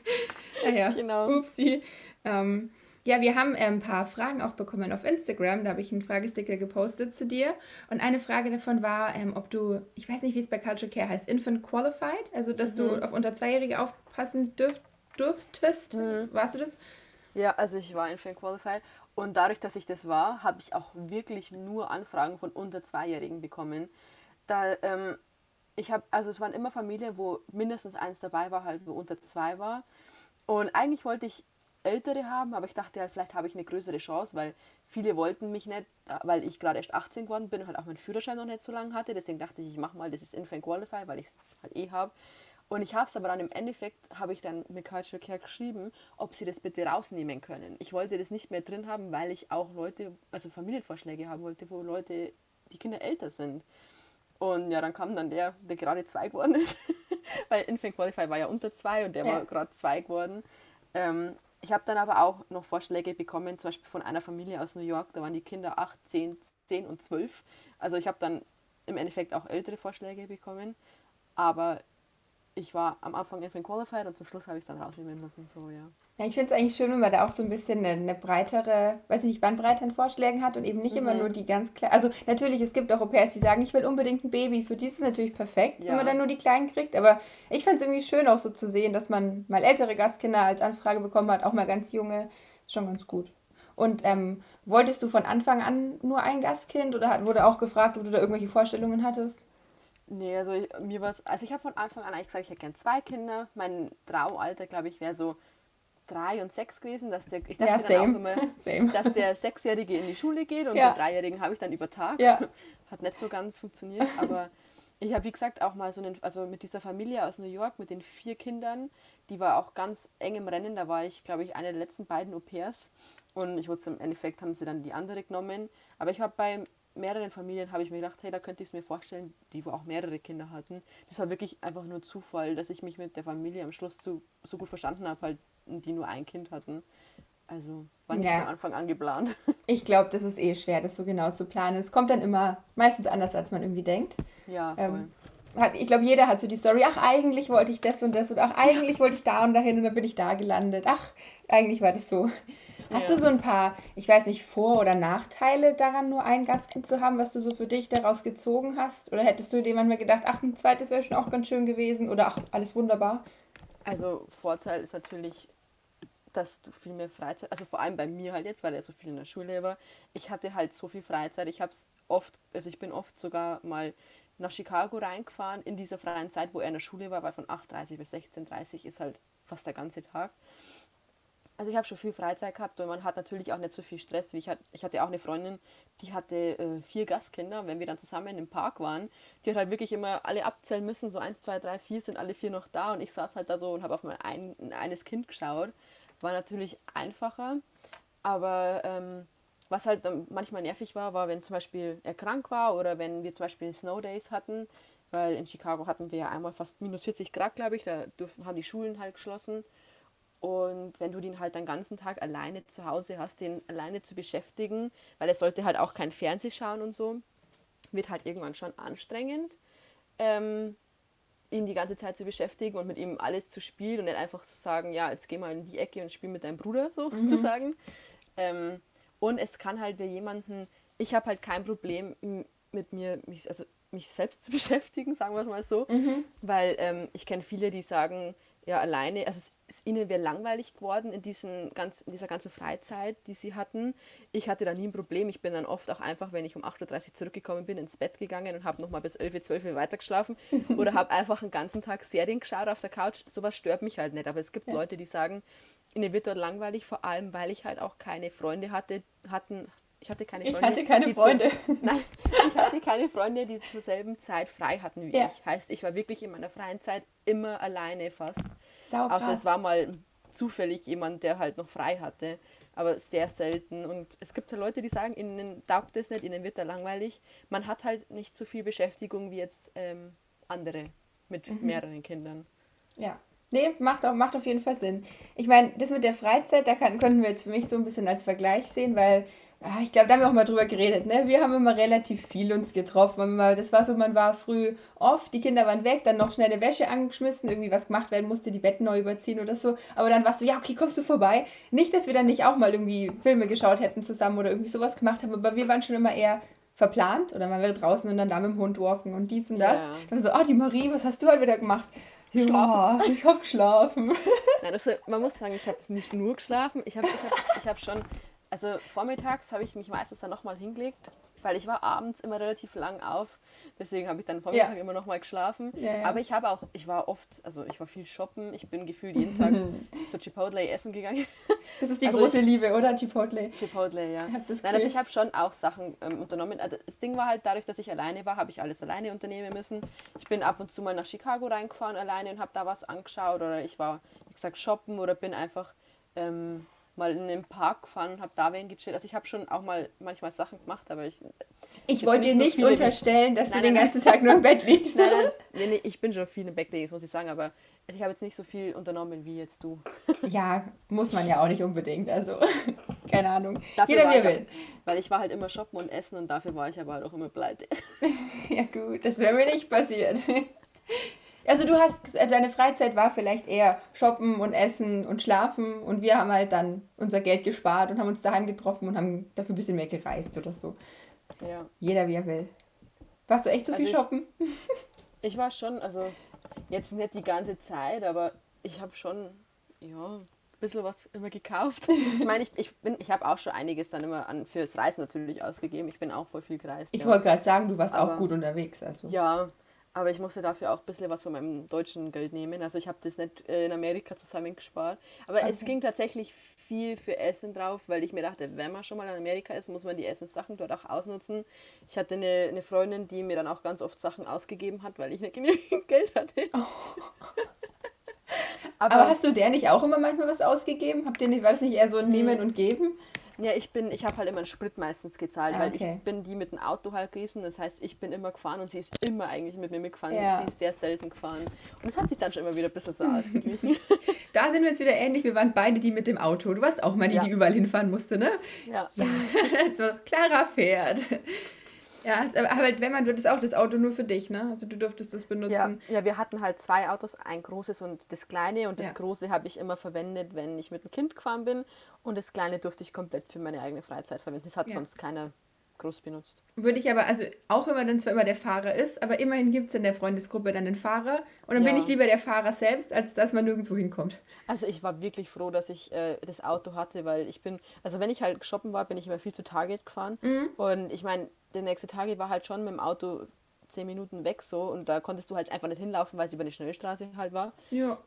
Naja, genau. Upsi. Ähm, ja, wir haben äh, ein paar Fragen auch bekommen auf Instagram. Da habe ich einen Fragesticker gepostet zu dir. Und eine Frage davon war, ähm, ob du, ich weiß nicht, wie es bei Culture Care heißt, Infant Qualified, also dass mhm. du auf unter Zweijährige aufpassen dürft, durftest. Mhm. Warst du das? Ja, also ich war Infant Qualified. Und dadurch, dass ich das war, habe ich auch wirklich nur Anfragen von unter Zweijährigen bekommen. Da, ähm, ich habe, also es waren immer Familien, wo mindestens eins dabei war, halt wo unter zwei war. Und eigentlich wollte ich Ältere haben, aber ich dachte halt, vielleicht habe ich eine größere Chance, weil viele wollten mich nicht, weil ich gerade erst 18 geworden bin und halt auch meinen Führerschein noch nicht so lange hatte. Deswegen dachte ich, ich mache mal, das ist Infant Qualify, weil ich es halt eh habe. Und ich habe es aber dann im Endeffekt, habe ich dann mit Cultural Care geschrieben, ob sie das bitte rausnehmen können. Ich wollte das nicht mehr drin haben, weil ich auch Leute, also Familienvorschläge haben wollte, wo Leute, die Kinder älter sind. Und ja, dann kam dann der, der gerade zwei geworden ist, [laughs] weil Infant Qualify war ja unter zwei und der ja. war gerade zwei geworden. Ähm, ich habe dann aber auch noch Vorschläge bekommen, zum Beispiel von einer Familie aus New York, da waren die Kinder 8, 10, 10 und 12. Also ich habe dann im Endeffekt auch ältere Vorschläge bekommen, aber ich war am Anfang Infant Qualified und zum Schluss habe ich es dann rausnehmen lassen. So, ja. Ja, ich finde es eigentlich schön, wenn man da auch so ein bisschen eine, eine, breitere, weiß ich nicht, Bandbreite an Vorschlägen hat und eben nicht mhm. immer nur die ganz kleinen. Also natürlich, es gibt auch Au-pairs, die sagen, ich will unbedingt ein Baby. Für die ist es natürlich perfekt, ja. wenn man dann nur die Kleinen kriegt. Aber ich fand es irgendwie schön auch so zu sehen, dass man mal ältere Gastkinder als Anfrage bekommen hat, auch mal ganz junge. Ist schon ganz gut. Und ähm, wolltest du von Anfang an nur ein Gastkind oder hat, wurde auch gefragt, ob du da irgendwelche Vorstellungen hattest? Nee, also ich, mir war also ich habe von Anfang an eigentlich gesagt, ich hätte gerne zwei Kinder. Mein Traumalter, glaube ich, wäre so drei und sechs gewesen, dass der, ich dachte ja, dann auch immer, [laughs] dass der Sechsjährige in die Schule geht und ja. den Dreijährigen habe ich dann über Tag. Ja. [laughs] Hat nicht so ganz funktioniert, aber ich habe, wie gesagt, auch mal so einen, also mit dieser Familie aus New York, mit den vier Kindern, die war auch ganz eng im Rennen. Da war ich, glaube ich, eine der letzten beiden Au-pairs. Und ich wurde im Endeffekt, haben sie dann die andere genommen. Aber ich habe bei mehreren Familien, habe ich mir gedacht, hey, da könnte ich es mir vorstellen, die wo auch mehrere Kinder hatten. Das war wirklich einfach nur Zufall, dass ich mich mit der Familie am Schluss so, so gut verstanden habe, halt die nur ein Kind hatten. Also war nicht ja. von Anfang an geplant. [laughs] Ich glaube, das ist eh schwer, das so genau zu planen. Es kommt dann immer meistens anders, als man irgendwie denkt. Ja, voll. Ähm, hat, ich glaube, jeder hat so die Story, ach, eigentlich wollte ich das und das und ach, eigentlich wollte ich da und dahin und dann bin ich da gelandet. Ach, eigentlich war das so. Hast ja. du so ein paar, ich weiß nicht, Vor- oder Nachteile daran, nur ein Gastkind zu haben, was du so für dich daraus gezogen hast? Oder hättest du dir manchmal gedacht, ach, ein zweites wäre schon auch ganz schön gewesen oder ach, alles wunderbar? Also Vorteil ist natürlich, dass du viel mehr Freizeit, also vor allem bei mir halt jetzt, weil er so viel in der Schule war, ich hatte halt so viel Freizeit. Ich habe es oft, also ich bin oft sogar mal nach Chicago reingefahren in dieser freien Zeit, wo er in der Schule war, weil von 8.30 bis 16.30 ist halt fast der ganze Tag. Also ich habe schon viel Freizeit gehabt und man hat natürlich auch nicht so viel Stress. Wie ich, hatte, ich hatte auch eine Freundin, die hatte äh, vier Gastkinder. Wenn wir dann zusammen im Park waren, die hat halt wirklich immer alle abzählen müssen. So eins, zwei, drei, vier sind alle vier noch da. Und ich saß halt da so und habe auf mein ein, eines Kind geschaut. War natürlich einfacher. Aber ähm, was halt manchmal nervig war, war, wenn zum Beispiel er krank war oder wenn wir zum Beispiel Snow Days hatten. Weil in Chicago hatten wir ja einmal fast minus 40 Grad, glaube ich. Da durften, haben die Schulen halt geschlossen. Und wenn du den halt den ganzen Tag alleine zu Hause hast, den alleine zu beschäftigen, weil er sollte halt auch kein Fernseh schauen und so, wird halt irgendwann schon anstrengend, ähm, ihn die ganze Zeit zu beschäftigen und mit ihm alles zu spielen und nicht einfach zu sagen, ja, jetzt geh mal in die Ecke und spiel mit deinem Bruder, so [laughs] mhm. zu sagen. Ähm, und es kann halt für jemanden, ich habe halt kein Problem mit mir, mich, also mich selbst [laughs] zu beschäftigen, sagen wir es mal so. Mhm. Weil ähm, ich kenne viele, die sagen, ja, alleine, also es ist ihnen wäre langweilig geworden in, diesen ganz, in dieser ganzen Freizeit, die sie hatten. Ich hatte da nie ein Problem. Ich bin dann oft auch einfach, wenn ich um 8.30 Uhr zurückgekommen bin, ins Bett gegangen und habe nochmal bis 11, 12 Uhr weitergeschlafen [laughs] oder habe einfach einen ganzen Tag Serien geschaut auf der Couch. Sowas stört mich halt nicht. Aber es gibt ja. Leute, die sagen, ihnen wird dort langweilig, vor allem, weil ich halt auch keine Freunde hatte, hatten, ich hatte keine Freunde. Ich hatte keine Freunde. Zu, [laughs] nein, ich hatte keine Freunde, die zur selben Zeit frei hatten wie ja. ich. Heißt, ich war wirklich in meiner freien Zeit immer alleine fast. Sau Außer es war mal zufällig jemand, der halt noch frei hatte. Aber sehr selten. Und es gibt ja Leute, die sagen, ihnen taugt es nicht, ihnen wird da langweilig. Man hat halt nicht so viel Beschäftigung wie jetzt ähm, andere mit mhm. mehreren Kindern. Ja. Nee, macht, auch, macht auf jeden Fall Sinn. Ich meine, das mit der Freizeit, da kann, können wir jetzt für mich so ein bisschen als Vergleich sehen, weil ich glaube, da haben wir auch mal drüber geredet, ne? Wir haben immer relativ viel uns getroffen. Das war so, man war früh oft, die Kinder waren weg, dann noch schnell eine Wäsche angeschmissen, irgendwie was gemacht werden musste, die Betten neu überziehen oder so. Aber dann warst du, ja, okay, kommst du vorbei. Nicht, dass wir dann nicht auch mal irgendwie Filme geschaut hätten zusammen oder irgendwie sowas gemacht haben, aber wir waren schon immer eher verplant oder man wäre draußen und dann da mit dem Hund walken und dies und das. Ja. Dann so, oh, die Marie, was hast du heute wieder gemacht? Schlafen. Ja, ich habe geschlafen. Nein, also, man muss sagen, ich habe nicht nur geschlafen, ich habe ich hab, ich hab schon also vormittags habe ich mich meistens dann nochmal hingelegt, weil ich war abends immer relativ lang auf. Deswegen habe ich dann vormittag ja. immer nochmal geschlafen. Ja, ja. Aber ich habe auch, ich war oft, also ich war viel shoppen. Ich bin gefühlt jeden Tag [laughs] zu Chipotle essen gegangen. Das ist die also große ich, Liebe, oder? Chipotle. Chipotle, ja. Hab das Nein, also ich habe schon auch Sachen ähm, unternommen. Also das Ding war halt, dadurch, dass ich alleine war, habe ich alles alleine unternehmen müssen. Ich bin ab und zu mal nach Chicago reingefahren alleine und habe da was angeschaut. Oder ich war, wie gesagt, shoppen oder bin einfach... Ähm, mal in den Park gefahren und habe da wen gechillt. Also ich habe schon auch mal manchmal Sachen gemacht, aber ich. Ich wollte dir nicht, so unterstellen, dass nein, du nein, den ganzen Tag nur im Bett liegst. Nein, nein, nee, nee, ich bin schon viel im Bett gelegen, muss ich sagen, aber ich habe jetzt nicht so viel unternommen wie jetzt du. Ja, muss man ja auch nicht unbedingt. Also, [laughs] keine Ahnung. Dafür Jeder wie will. Weil ich war halt immer shoppen und essen und dafür war ich aber halt auch immer pleite. [laughs] ja gut, das wäre mir nicht passiert. [laughs] Also du hast, deine Freizeit war vielleicht eher shoppen und essen und schlafen und wir haben halt dann unser Geld gespart und haben uns daheim getroffen und haben dafür ein bisschen mehr gereist oder so. Ja. Jeder wie er will. Warst du echt so also viel shoppen? Ich, [laughs] ich war schon, also jetzt nicht die ganze Zeit, aber ich habe schon, ja, ein bisschen was immer gekauft. [laughs] Ich meine, ich, ich, ich habe auch schon einiges dann immer an, fürs Reisen natürlich ausgegeben. Ich bin auch voll viel gereist. Ich ja. wollte gerade sagen, du warst aber, auch gut unterwegs. Also. Ja, aber ich musste dafür auch ein bisschen was von meinem deutschen Geld nehmen. Also ich habe das nicht äh, in Amerika zusammengespart. Aber okay. es ging tatsächlich viel für Essen drauf, weil ich mir dachte, wenn man schon mal in Amerika ist, muss man die Essenssachen dort auch ausnutzen. Ich hatte eine, eine Freundin, die mir dann auch ganz oft Sachen ausgegeben hat, weil ich nicht genügend [laughs] Geld hatte. Oh. [laughs] Aber, Aber, hast du der nicht auch immer manchmal was ausgegeben? Habt ihr nicht, war das nicht eher so ein Nehmen hm. und Geben? Ja, ich bin, ich habe halt immer einen Sprit meistens gezahlt, ah, weil ich bin die mit dem Auto halt gewesen. Das heißt, ich bin immer gefahren und sie ist immer eigentlich mit mir mitgefahren. Ja. Sie ist sehr selten gefahren. Und es hat sich dann schon immer wieder ein bisschen so [laughs] ausgeglichen. [laughs] da sind wir jetzt wieder ähnlich. Wir waren beide die mit dem Auto. Du warst auch mal die, ja. die überall hinfahren musste, ne? Ja. Ja, [laughs] so, klarer Pferd. Ja, aber wenn man, du hattest auch das Auto nur für dich, ne? Also du durftest das benutzen. Ja, ja wir hatten halt zwei Autos, ein großes und das kleine. Und das ja. große habe ich immer verwendet, wenn ich mit dem Kind gefahren bin. Und das kleine durfte ich komplett für meine eigene Freizeit verwenden. Das hat ja. sonst keiner groß benutzt. Würde ich aber, also auch wenn man dann zwar immer der Fahrer ist, aber immerhin gibt es in der Freundesgruppe dann den Fahrer. Und dann ja. bin ich lieber der Fahrer selbst, als dass man nirgendwo hinkommt. Also ich war wirklich froh, dass ich äh, das Auto hatte, weil ich bin, also wenn ich halt shoppen war, bin ich immer viel zu Target gefahren. Mhm. Und ich meine, der nächste Tag war halt schon mit dem Auto zehn Minuten weg so und da konntest du halt einfach nicht hinlaufen, weil es über eine Schnellstraße halt war. Ja.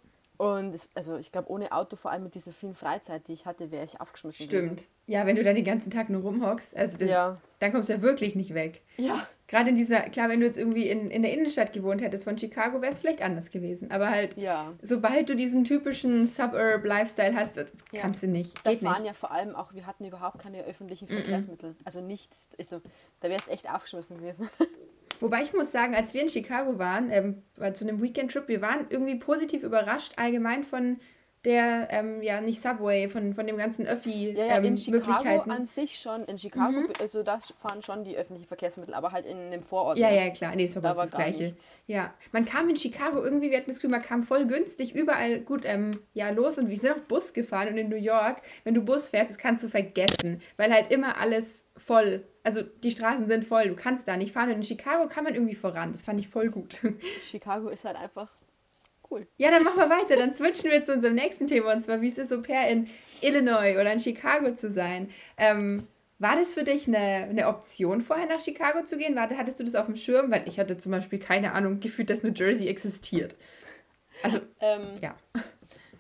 Und es, also ich glaube, ohne Auto, vor allem mit dieser vielen Freizeit, die ich hatte, wäre ich aufgeschmissen. Stimmt. Gewesen. Ja, wenn du dann den ganzen Tag nur rumhockst, also das, ja. dann kommst du ja wirklich nicht weg. Ja. Gerade in dieser, klar, wenn du jetzt irgendwie in, in der Innenstadt gewohnt hättest von Chicago, wäre es vielleicht anders gewesen. Aber halt, ja. sobald du diesen typischen Suburb-Lifestyle hast, kannst ja. du nicht. Da fahren nicht. ja vor allem auch, wir hatten überhaupt keine öffentlichen Verkehrsmittel. Mm -mm. Also nichts. Also, da wäre es echt aufgeschmissen gewesen. [laughs] Wobei ich muss sagen, als wir in Chicago waren, ähm, zu einem Weekend-Trip, wir waren irgendwie positiv überrascht allgemein von, der, ähm, ja, nicht Subway, von, von dem ganzen Öffi Ja, ja, ähm, in Chicago Möglichkeiten. an sich schon. In Chicago, Mhm. also da fahren schon die öffentlichen Verkehrsmittel, aber halt in dem Vorort. Ja, ne? ja, klar. Nee, das war Da das Gleiche. nichts. Ja, man kam in Chicago irgendwie, wir hatten das Gefühl, man kam voll günstig überall gut ähm, ja, los und wir sind auch Bus gefahren und in New York, wenn du Bus fährst, das kannst du vergessen, weil halt immer alles voll, also die Straßen sind voll, du kannst da nicht fahren und in Chicago kann man irgendwie voran, das fand ich voll gut. Chicago ist halt einfach cool. Ja, dann machen wir weiter, dann switchen wir zu unserem nächsten Thema und zwar, wie es ist, Au pair in Illinois oder in Chicago zu sein. Ähm, war das für dich eine, eine Option, vorher nach Chicago zu gehen? Warte, hattest du das auf dem Schirm? Weil ich hatte zum Beispiel keine Ahnung, gefühlt, dass New Jersey existiert. Also, Ähm, ja.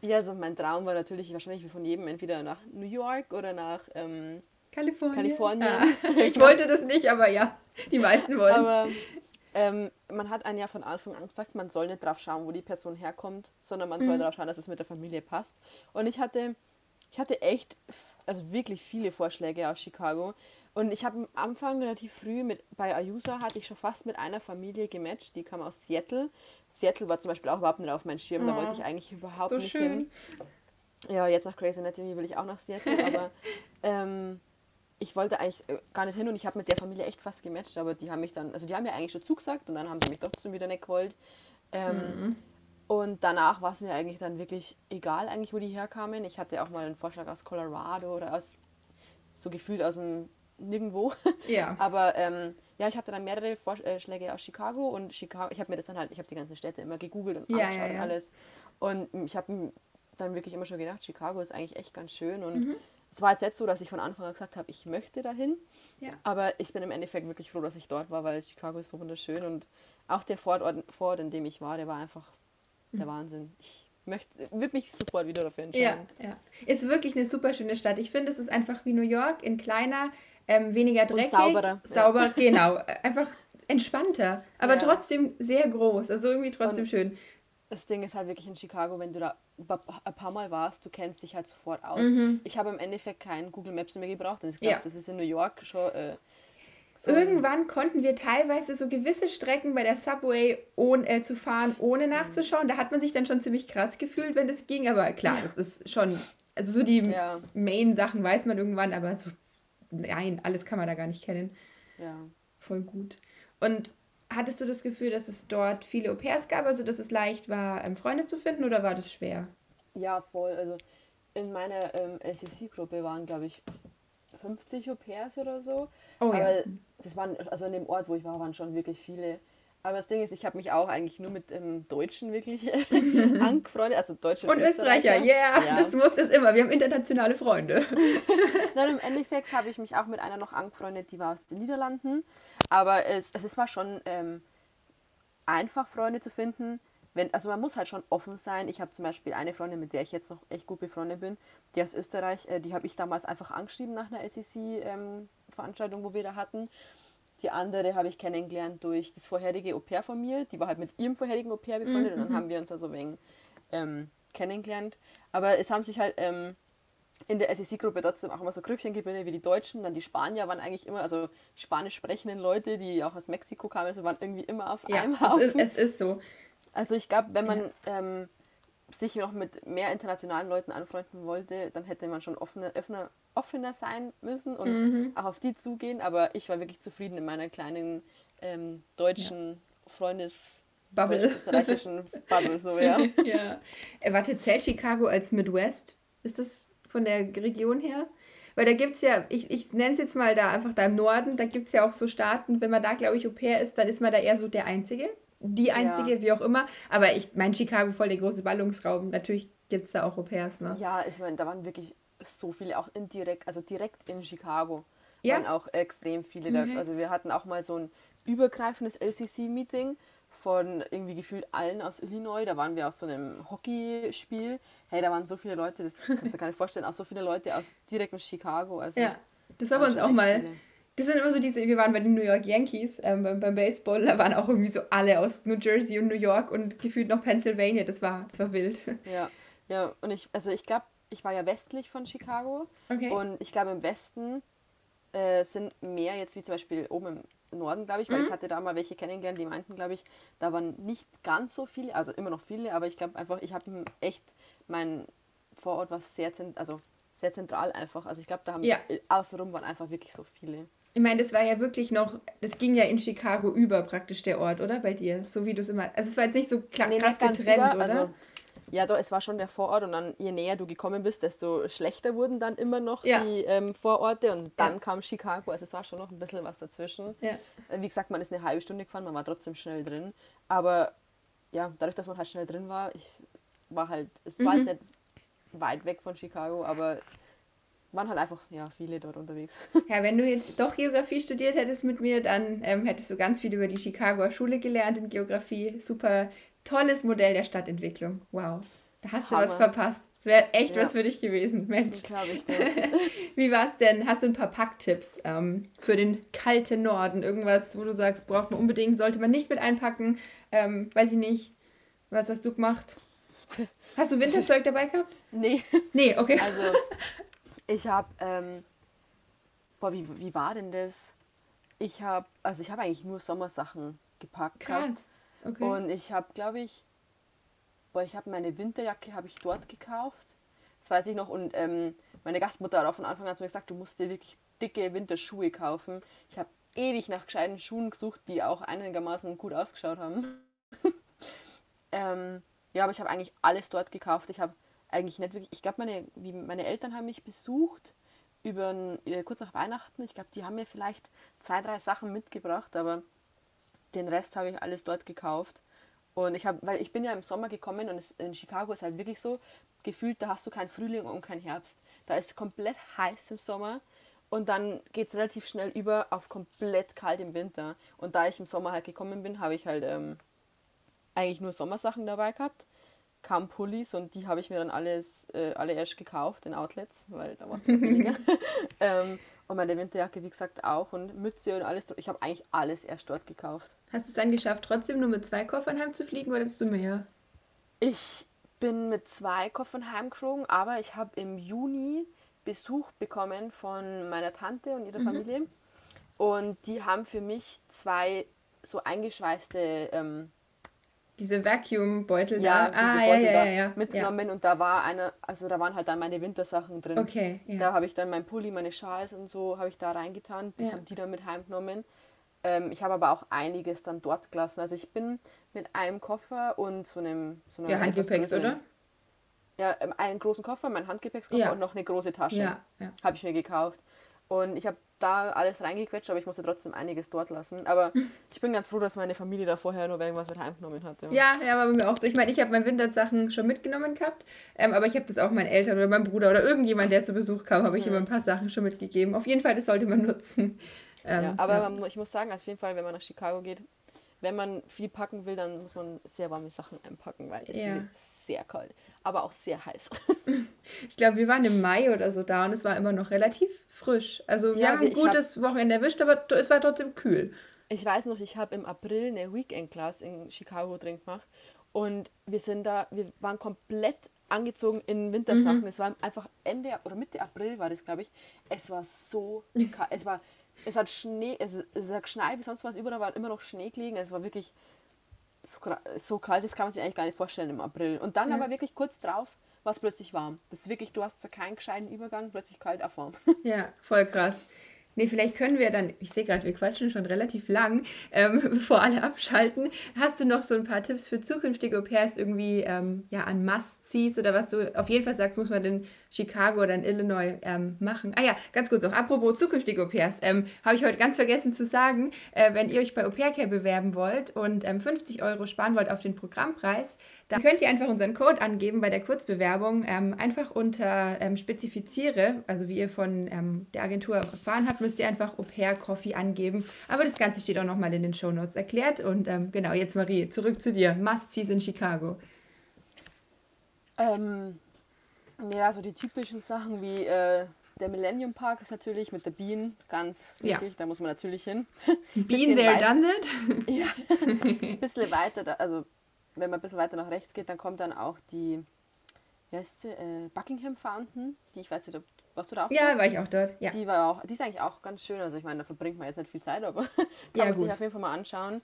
ja, also mein Traum war natürlich wahrscheinlich wie von jedem entweder nach New York oder nach ähm, Kalifornien. Kalifornien. Ah, [laughs] ich wollte das nicht, aber ja, die meisten wollen es. Ähm, man hat einen ja von Anfang an gesagt, man soll nicht drauf schauen, wo die Person herkommt, sondern man soll Mhm. darauf schauen, dass es mit der Familie passt. Und ich hatte, ich hatte echt, also wirklich viele Vorschläge aus Chicago. Und ich habe am Anfang relativ früh mit, bei Ayusa hatte ich schon fast mit einer Familie gematcht, die kam aus Seattle. Seattle war zum Beispiel auch überhaupt nicht auf meinem Schirm, da wollte ich eigentlich überhaupt So nicht schön. hin. Ja, jetzt nach Crazy Anatomy will ich auch nach Seattle, aber [laughs] ähm, ich wollte eigentlich äh, gar nicht hin und ich habe mit der Familie echt fast gematcht, aber die haben mich dann, also die haben mir eigentlich schon zugesagt und dann haben sie mich trotzdem wieder nicht gewollt. Ähm, Mhm. Und danach war es mir eigentlich dann wirklich egal, eigentlich, wo die herkamen. Ich hatte auch mal einen Vorschlag aus Colorado oder aus, so gefühlt aus dem Nirgendwo. Ja. [laughs] Aber ähm, ja, ich hatte dann mehrere Vorschläge aus Chicago und Chicago, ich habe mir das dann halt, ich habe die ganzen Städte immer gegoogelt und Ja, angeschaut ja, ja. und alles. Und ich habe dann wirklich immer schon gedacht, Chicago ist eigentlich echt ganz schön. Und Mhm. Es war jetzt nicht so, dass ich von Anfang an gesagt habe, ich möchte dahin. Ja. Aber ich bin im Endeffekt wirklich froh, dass ich dort war, weil Chicago ist so wunderschön. Und auch der Vorort, Vorort in dem ich war, der war einfach der Wahnsinn. Ich möchte, würde mich sofort wieder dafür Mhm. Ja, entscheiden. ja. Ist wirklich eine super schöne Stadt. Ich finde, es ist einfach wie New York, in kleiner, ähm, weniger dreckig. sauberer, ja. Sauber, genau. Äh, Einfach entspannter, aber Ja. trotzdem sehr groß. Also irgendwie trotzdem Und- schön. Das Ding ist halt wirklich in Chicago, wenn du da ein paar Mal warst, du kennst dich halt sofort aus. Mhm. Ich habe im Endeffekt kein Google Maps mehr gebraucht. Und ich glaube, Ja. das ist in New York schon. Äh, so Irgendwann konnten wir teilweise so gewisse Strecken bei der Subway ohne, äh, zu fahren, ohne nachzuschauen. Da hat man sich dann schon ziemlich krass gefühlt, wenn das ging. Aber klar, das ist schon, also so die Ja, Main-Sachen weiß man irgendwann, aber so, nein, alles kann man da gar nicht kennen. ja. Voll gut. Und hattest du das Gefühl, dass es dort viele Au-pairs gab, also dass es leicht war, ähm, Freunde zu finden oder war das schwer? Ja, voll. Also in meiner ähm, LCC-Gruppe waren, glaube ich, 50 Au-pairs oder so. Oh ja. Aber das waren, also in dem Ort, wo ich war, waren schon wirklich viele. Aber das Ding ist, ich habe mich auch eigentlich nur mit ähm, Deutschen wirklich [laughs] [laughs] angefreundet, also Deutsche Und Österreicher, yeah, Ja. das muss das immer. Wir haben internationale Freunde. [laughs] Nein, im Endeffekt habe ich mich auch mit einer noch angefreundet, die war aus den Niederlanden. Aber es, es war schon ähm, einfach, Freunde zu finden. Wenn, also man muss halt schon offen sein. Ich habe zum Beispiel eine Freundin, mit der ich jetzt noch echt gut befreundet bin, die aus Österreich, äh, die habe ich damals einfach angeschrieben nach einer SEC-Veranstaltung, wo wir da hatten. Die andere habe ich kennengelernt durch das vorherige Au-pair von mir. Die war halt mit ihrem vorherigen Au-pair befreundet und dann haben wir uns also wegen ähm, kennengelernt. Aber es haben sich halt ähm, in der SEC-Gruppe trotzdem auch immer so Grüppchen gebildet wie die Deutschen. Dann die Spanier waren eigentlich immer, also spanisch sprechenden Leute, die auch aus Mexiko kamen, also waren irgendwie immer auf Ja, einem es ist, Haufen. es ist so. Also ich glaube, wenn man ähm, sich noch mit mehr internationalen Leuten anfreunden wollte, dann hätte man schon offener, offener, offener sein müssen und Mhm. auch auf die zugehen. Aber ich war wirklich zufrieden in meiner kleinen ähm, deutschen Freundes Bubble. deutsch-österreichischen Bubble, so ja. [laughs] ja. Äh, warte, zählt Chicago als Midwest? Ist das von der Region her? Weil da gibt es ja, ich, ich nenne es jetzt mal da einfach da im Norden, da gibt es ja auch so Staaten, wenn man da, glaube ich, Au pair ist, dann ist man da eher so der Einzige. Die Einzige, wie auch immer. Aber ich meine, Chicago voll der große Ballungsraum. Natürlich gibt es da auch Au pairs, ne? Ja, ich meine, da waren wirklich so viele, auch indirekt, also direkt in Chicago Ja? waren auch extrem viele. Okay. Da, also wir hatten auch mal so ein übergreifendes LCC-Meeting von irgendwie gefühlt allen aus Illinois. Da waren wir aus so einem Hockeyspiel. Hey, da waren so viele Leute, das kannst du gar nicht vorstellen, auch so viele Leute aus direkt in Chicago. Also Ja. Das war bei uns auch mal. viele. Das sind immer so diese, wir waren bei den New York Yankees ähm, beim, beim Baseball, da waren auch irgendwie so alle aus New Jersey und New York und gefühlt noch Pennsylvania. Das war, das war wild. [laughs] Ja, ja, und ich, also ich glaube, ich war ja westlich von Chicago. Okay. Und ich glaube, im Westen äh, sind mehr jetzt wie zum Beispiel oben im Norden, glaube ich, weil Mhm. ich hatte da mal welche kennengelernt, die meinten, glaube ich, da waren nicht ganz so viele, also immer noch viele, aber ich glaube einfach, ich habe echt mein Vorort war sehr, also sehr zentral einfach. Also ich glaube, da haben Ja. außenrum waren einfach wirklich so viele. Ich meine, das war ja wirklich noch, das ging ja in Chicago über praktisch der Ort, oder? Bei dir, so wie du es immer. Also es war jetzt nicht so kla- Nee, krass getrennt, über, oder? Also, ja, doch, es war schon der Vorort und dann, je näher du gekommen bist, desto schlechter wurden dann immer noch Ja. die ähm, Vororte und dann Ja. kam Chicago. Also es war schon noch ein bisschen was dazwischen. ja. Äh, Wie gesagt, man ist eine halbe Stunde gefahren, man war trotzdem schnell drin. Aber ja, dadurch, dass man halt schnell drin war, ich war halt, es war Mhm. jetzt nicht weit weg von Chicago, aber waren halt einfach ja, viele dort unterwegs. [laughs] Ja, wenn du jetzt doch Geografie studiert hättest mit mir, dann ähm, hättest du ganz viel über die Chicagoer Schule gelernt in Geografie. Super tolles Modell der Stadtentwicklung. Wow. Da hast du was Hammer. verpasst. Wäre echt Ja. was für dich gewesen, Mensch. Dir. [laughs] Wie war es denn? Hast du ein paar Packtipps ähm, für den kalten Norden? Irgendwas, wo du sagst, braucht man unbedingt, sollte man nicht mit einpacken? Ähm, weiß ich nicht. Was hast du gemacht? Hast du Winterzeug dabei gehabt? [laughs] nee, Nee, okay. also ich habe, ähm, boah, wie, wie war denn das? Ich habe, also ich habe eigentlich nur Sommersachen gepackt. Krass. Okay. Und ich habe, glaube ich, boah, ich habe meine Winterjacke habe ich dort gekauft. Das weiß ich noch. Und ähm, meine Gastmutter hat auch von Anfang an zu mir gesagt, du musst dir wirklich dicke Winterschuhe kaufen. Ich habe ewig nach gescheiten Schuhen gesucht, die auch einigermaßen gut ausgeschaut haben. [laughs] ähm, ja, aber ich habe eigentlich alles dort gekauft. Ich habe eigentlich nicht wirklich, ich glaube, meine, wie meine Eltern haben mich besucht über, äh, kurz nach Weihnachten. Ich glaube, die haben mir vielleicht zwei, drei Sachen mitgebracht, aber den Rest habe ich alles dort gekauft. Und ich habe, weil ich bin ja im Sommer gekommen und es, in Chicago ist halt wirklich so, gefühlt, da hast du keinen Frühling und keinen Herbst. Da ist komplett heiß im Sommer und dann geht es relativ schnell über auf komplett kalt im Winter. Und da ich im Sommer halt gekommen bin, habe ich halt ähm, eigentlich nur Sommersachen dabei gehabt. Kaum Pullis und die habe ich mir dann alles, äh, alle erst gekauft in Outlets, weil da war es billiger. ähm, und meine Winterjacke, wie gesagt, auch und Mütze und alles. Ich habe eigentlich alles erst dort gekauft. Hast du es dann geschafft, trotzdem nur mit zwei Koffern heimzufliegen oder hattest du mehr? Ich bin mit zwei Koffern heimgeflogen, aber ich habe im Juni Besuch bekommen von meiner Tante und ihrer Familie. Und die haben für mich zwei so eingeschweißte ähm, Diese Vacuum-Beutel ja, da? Ah, ja, Beutel ja, da ja, mitgenommen und da war eine, also da waren halt dann meine Wintersachen drin. Okay. Da habe ich dann mein Pulli, meine Schals und so habe ich da reingetan. Das haben die dann mit heimgenommen. Ähm, ich habe aber auch einiges dann dort gelassen. Also ich bin mit einem Koffer und so einem so einer ja, Handgepäcks, oder? Ja, ähm, einen großen Koffer, mein Handgepäckskoffer und noch eine große Tasche. Habe ich mir gekauft. Und ich habe da alles reingequetscht, aber ich musste trotzdem einiges dort lassen. Aber [laughs] ich bin ganz froh, dass meine Familie da vorher nur irgendwas mit heimgenommen hat. Ja, ja, war bei mir auch so. Ich meine, ich habe meine Wintersachen schon mitgenommen gehabt, ähm, aber ich habe das auch meinen Eltern oder meinem Bruder oder irgendjemand, der zu Besuch kam, habe ich Mhm. immer ein paar Sachen schon mitgegeben. Auf jeden Fall, das sollte man nutzen. Ähm, Ja, aber ja. Man, ich muss sagen, auf jeden Fall, wenn man nach Chicago geht, wenn man viel packen will, dann muss man sehr warme Sachen einpacken, weil es Ja. wird sehr kalt, aber auch sehr heiß. [laughs] ich glaube, wir waren im Mai oder so da und es war immer noch relativ frisch. Also wir Ja, haben ein ich hab- gutes Wochenende erwischt, aber es war trotzdem kühl. Ich weiß noch, ich habe im April eine Weekend-Class in Chicago drin gemacht und wir sind da, wir waren komplett angezogen in Wintersachen. Es war einfach Ende oder Mitte April war das, glaube ich. Es war so [laughs] kalt. Es war, es hat Schnee, es, es hat geschneit wie sonst was, überall war immer noch Schnee gelegen. Es war wirklich so, so kalt, das kann man sich eigentlich gar nicht vorstellen im April. Und dann Ja. aber wirklich kurz drauf war es plötzlich warm. Das ist wirklich, du hast so keinen gescheiten Übergang, plötzlich kalt auf warm. Ja, voll krass. Nee, vielleicht können wir dann, ich sehe gerade, wir quatschen schon relativ lang, ähm, [laughs] bevor alle abschalten. Hast du noch so ein paar Tipps für zukünftige Au-pairs irgendwie ähm, ja, an Must-Sees oder was du auf jeden Fall sagst, muss man in Chicago oder in Illinois ähm, machen? Ah ja, ganz kurz noch, apropos zukünftige Au-pairs, ähm, habe ich heute ganz vergessen zu sagen, äh, wenn ihr euch bei Au-pair-Care bewerben wollt und ähm, 50 Euro sparen wollt auf den Programmpreis, dann könnt ihr einfach unseren Code angeben bei der Kurzbewerbung, ähm, einfach unter ähm, Spezifiziere, also wie ihr von ähm, der Agentur erfahren habt, müsst ihr einfach Au pair Coffee angeben. Aber das Ganze steht auch nochmal in den Show Notes erklärt. Und ähm, genau, jetzt Marie, zurück zu dir. Must-Sees in Chicago. Ähm, ja, so die typischen Sachen wie äh, der Millennium Park ist natürlich mit der Bean ganz Ja. wichtig, da muss man natürlich hin. Been there, done that. ja, ein [laughs] bisschen weiter, da, also wenn man ein bisschen weiter nach rechts geht, dann kommt dann auch die, wie heißt sie, äh, Buckingham Fountain, die ich weiß nicht, ob, warst du da auch? Ja, schon? war ich auch dort. Ja. Die war auch, die ist eigentlich auch ganz schön, also ich meine, da verbringt man jetzt nicht viel Zeit, aber [laughs] kann Ja, man gut. sich auf jeden Fall mal anschauen.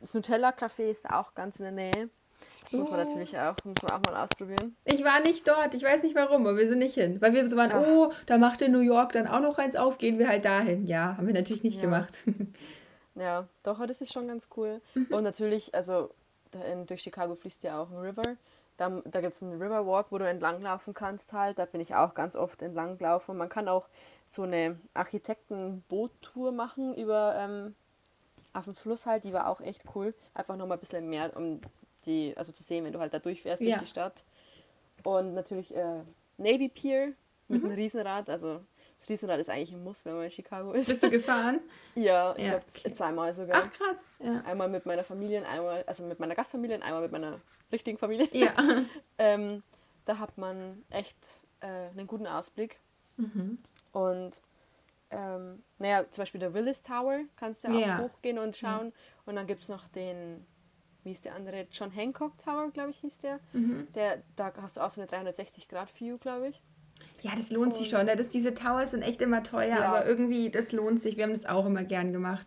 Das Nutella Café ist auch ganz in der Nähe. Das muss man natürlich auch, muss man auch mal ausprobieren. Ich war nicht dort, ich weiß nicht warum, aber wir sind nicht hin. Weil wir so waren, Ach. oh, da macht in New York dann auch noch eins auf, gehen wir halt dahin. Ja, haben wir natürlich nicht Ja. gemacht. [laughs] Ja, doch, aber das ist schon ganz cool. Und natürlich, also in, durch Chicago fließt ja auch ein River. Da, da gibt es einen Riverwalk, wo du entlanglaufen kannst halt. Da bin ich auch ganz oft entlang gelaufen. Man kann auch so eine Architekten-Boot-Tour machen über ähm, auf dem Fluss halt. Die war auch echt cool. Einfach nochmal ein bisschen mehr, um die, also zu sehen, wenn du halt da durchfährst Ja. durch die Stadt. Und natürlich äh, Navy Pier mit einem Riesenrad. Also das Riesenrad ist eigentlich ein Muss, wenn man in Chicago ist. Bist du gefahren? [laughs] Ja, ich Ja, glaube okay. zweimal sogar. Ach krass. Ja. Einmal mit meiner Familie, einmal, also mit meiner Gastfamilie und einmal mit meiner richtigen Familie. Ja. [laughs] Ähm, da hat man echt äh, einen guten Ausblick. Mhm. Und ähm, naja, zum Beispiel der Willis Tower kannst du auch Ja. hochgehen und schauen. Und dann gibt es noch den, wie ist der andere? John Hancock Tower, glaube ich, hieß der. Mhm. der. Da hast du auch so eine 360-Grad-View, glaube ich. Ja, das lohnt sich schon. ne? Das, diese Towers sind echt immer teuer, Ja. aber irgendwie, das lohnt sich. Wir haben das auch immer gern gemacht.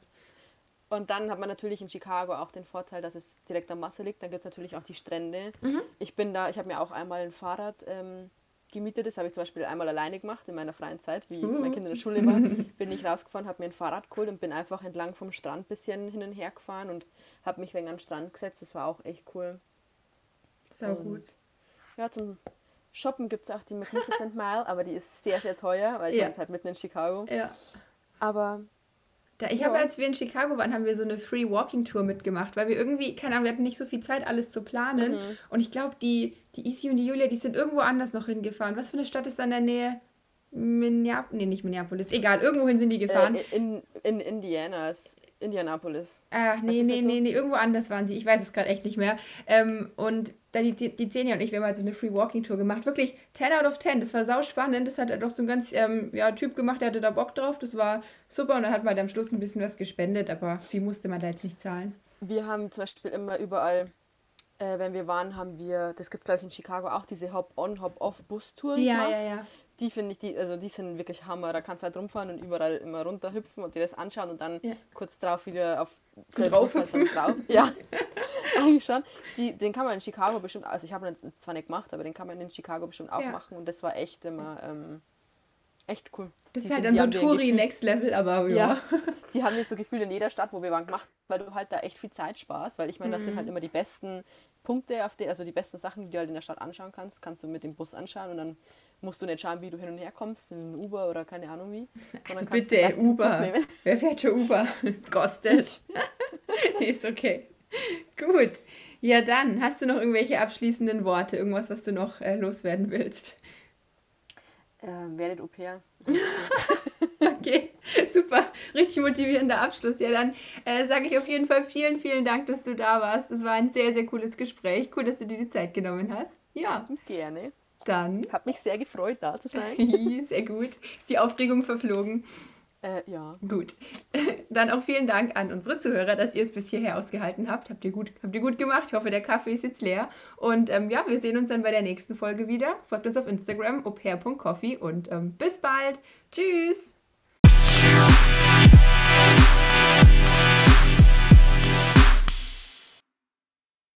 Und dann hat man natürlich in Chicago auch den Vorteil, dass es direkt am Wasser liegt. Dann gibt es natürlich auch die Strände. Mhm. Ich bin da, ich habe mir auch einmal ein Fahrrad ähm, gemietet. Das habe ich zum Beispiel einmal alleine gemacht in meiner freien Zeit, wie Uh. mein Kind in der Schule war. [laughs] bin ich rausgefahren, habe mir ein Fahrrad geholt und bin einfach entlang vom Strand ein bisschen hin und her gefahren und habe mich wegen an den Strand gesetzt. Das war auch echt cool. Sau Und gut. Ja, zum Shoppen gibt es auch die Magnificent Mile, aber die ist sehr, sehr teuer, weil ich Ja. war jetzt halt mitten in Chicago. Ja. Aber Da, ich Ja. habe, als wir in Chicago waren, haben wir so eine Free Walking Tour mitgemacht, weil wir irgendwie, keine Ahnung, wir hatten nicht so viel Zeit, alles zu planen. Mhm. Und ich glaube, die, die Isi und die Julia, die sind irgendwo anders noch hingefahren. Was für eine Stadt ist da in der Nähe? Minneapolis? Nee, nicht Minneapolis. Egal, irgendwohin sind die gefahren. äh, in, in Indiana ist Indianapolis. Ach, nee, nee, so? nee, nee, irgendwo anders waren sie. Ich weiß es gerade echt nicht mehr. Ähm, und da die, die, Zenia und ich, wir haben halt so eine Free Walking Tour gemacht. Wirklich 10 out of 10. Das war sau spannend. Das hat halt doch so ein ganz ähm, ja, Typ gemacht, der hatte da Bock drauf. Das war super. Und dann hat man halt am Schluss ein bisschen was gespendet, aber viel musste man da jetzt nicht zahlen. Wir haben zum Beispiel immer überall, äh, wenn wir waren, haben wir, das gibt glaube ich in Chicago auch diese Hop-on, Hop-off-Bustouren Ja, gemacht. ja, ja. Die finde ich, die, also die sind wirklich Hammer. Da kannst du halt rumfahren und überall immer runterhüpfen und dir das anschauen und dann Ja. kurz drauf wieder auf draufhüpfen. Halt drauf. [laughs] Ja, [laughs] eigentlich schon. Die, den kann man in Chicago bestimmt, also ich habe ihn zwar nicht gemacht, aber den kann man in Chicago bestimmt auch Ja. machen und das war echt immer ähm, echt cool. Das Die ist halt sind- dann so Touri Next Level, aber ja. Ja, die haben wir so gefühlt in jeder Stadt, wo wir waren, gemacht, weil du halt da echt viel Zeit sparst. Weil ich meine, das sind Mhm. halt immer die besten Punkte, auf die, also die besten Sachen, die du halt in der Stadt anschauen kannst, kannst du mit dem Bus anschauen und dann musst du nicht schauen, wie du hin und her kommst, in Uber oder keine Ahnung wie. Also bitte, Uber. [laughs] Wer fährt schon Uber? [laughs] Kostet. [laughs] nee, ist okay. Gut. Ja, dann hast du noch irgendwelche abschließenden Worte, irgendwas, was du noch äh, loswerden willst. Ähm, werdet Au pair. Okay, super. Richtig motivierender Abschluss. Ja, dann äh, sage ich auf jeden Fall vielen, vielen Dank, dass du da warst. Es war ein sehr, sehr cooles Gespräch. Cool, dass du dir die Zeit genommen hast. Ja, Gerne. Dann. Hat mich sehr gefreut, da zu sein. [laughs] Sehr gut. Ist die Aufregung verflogen. äh, ja. Gut. [laughs] Dann auch vielen Dank an unsere Zuhörer, dass ihr es bis hierher ausgehalten habt. Habt ihr gut, habt ihr gut gemacht. Ich hoffe, der Kaffee ist jetzt leer. Und ähm, ja, wir sehen uns dann bei der nächsten Folge wieder. Folgt uns auf Instagram, opair.coffee und ähm, bis bald. Tschüss.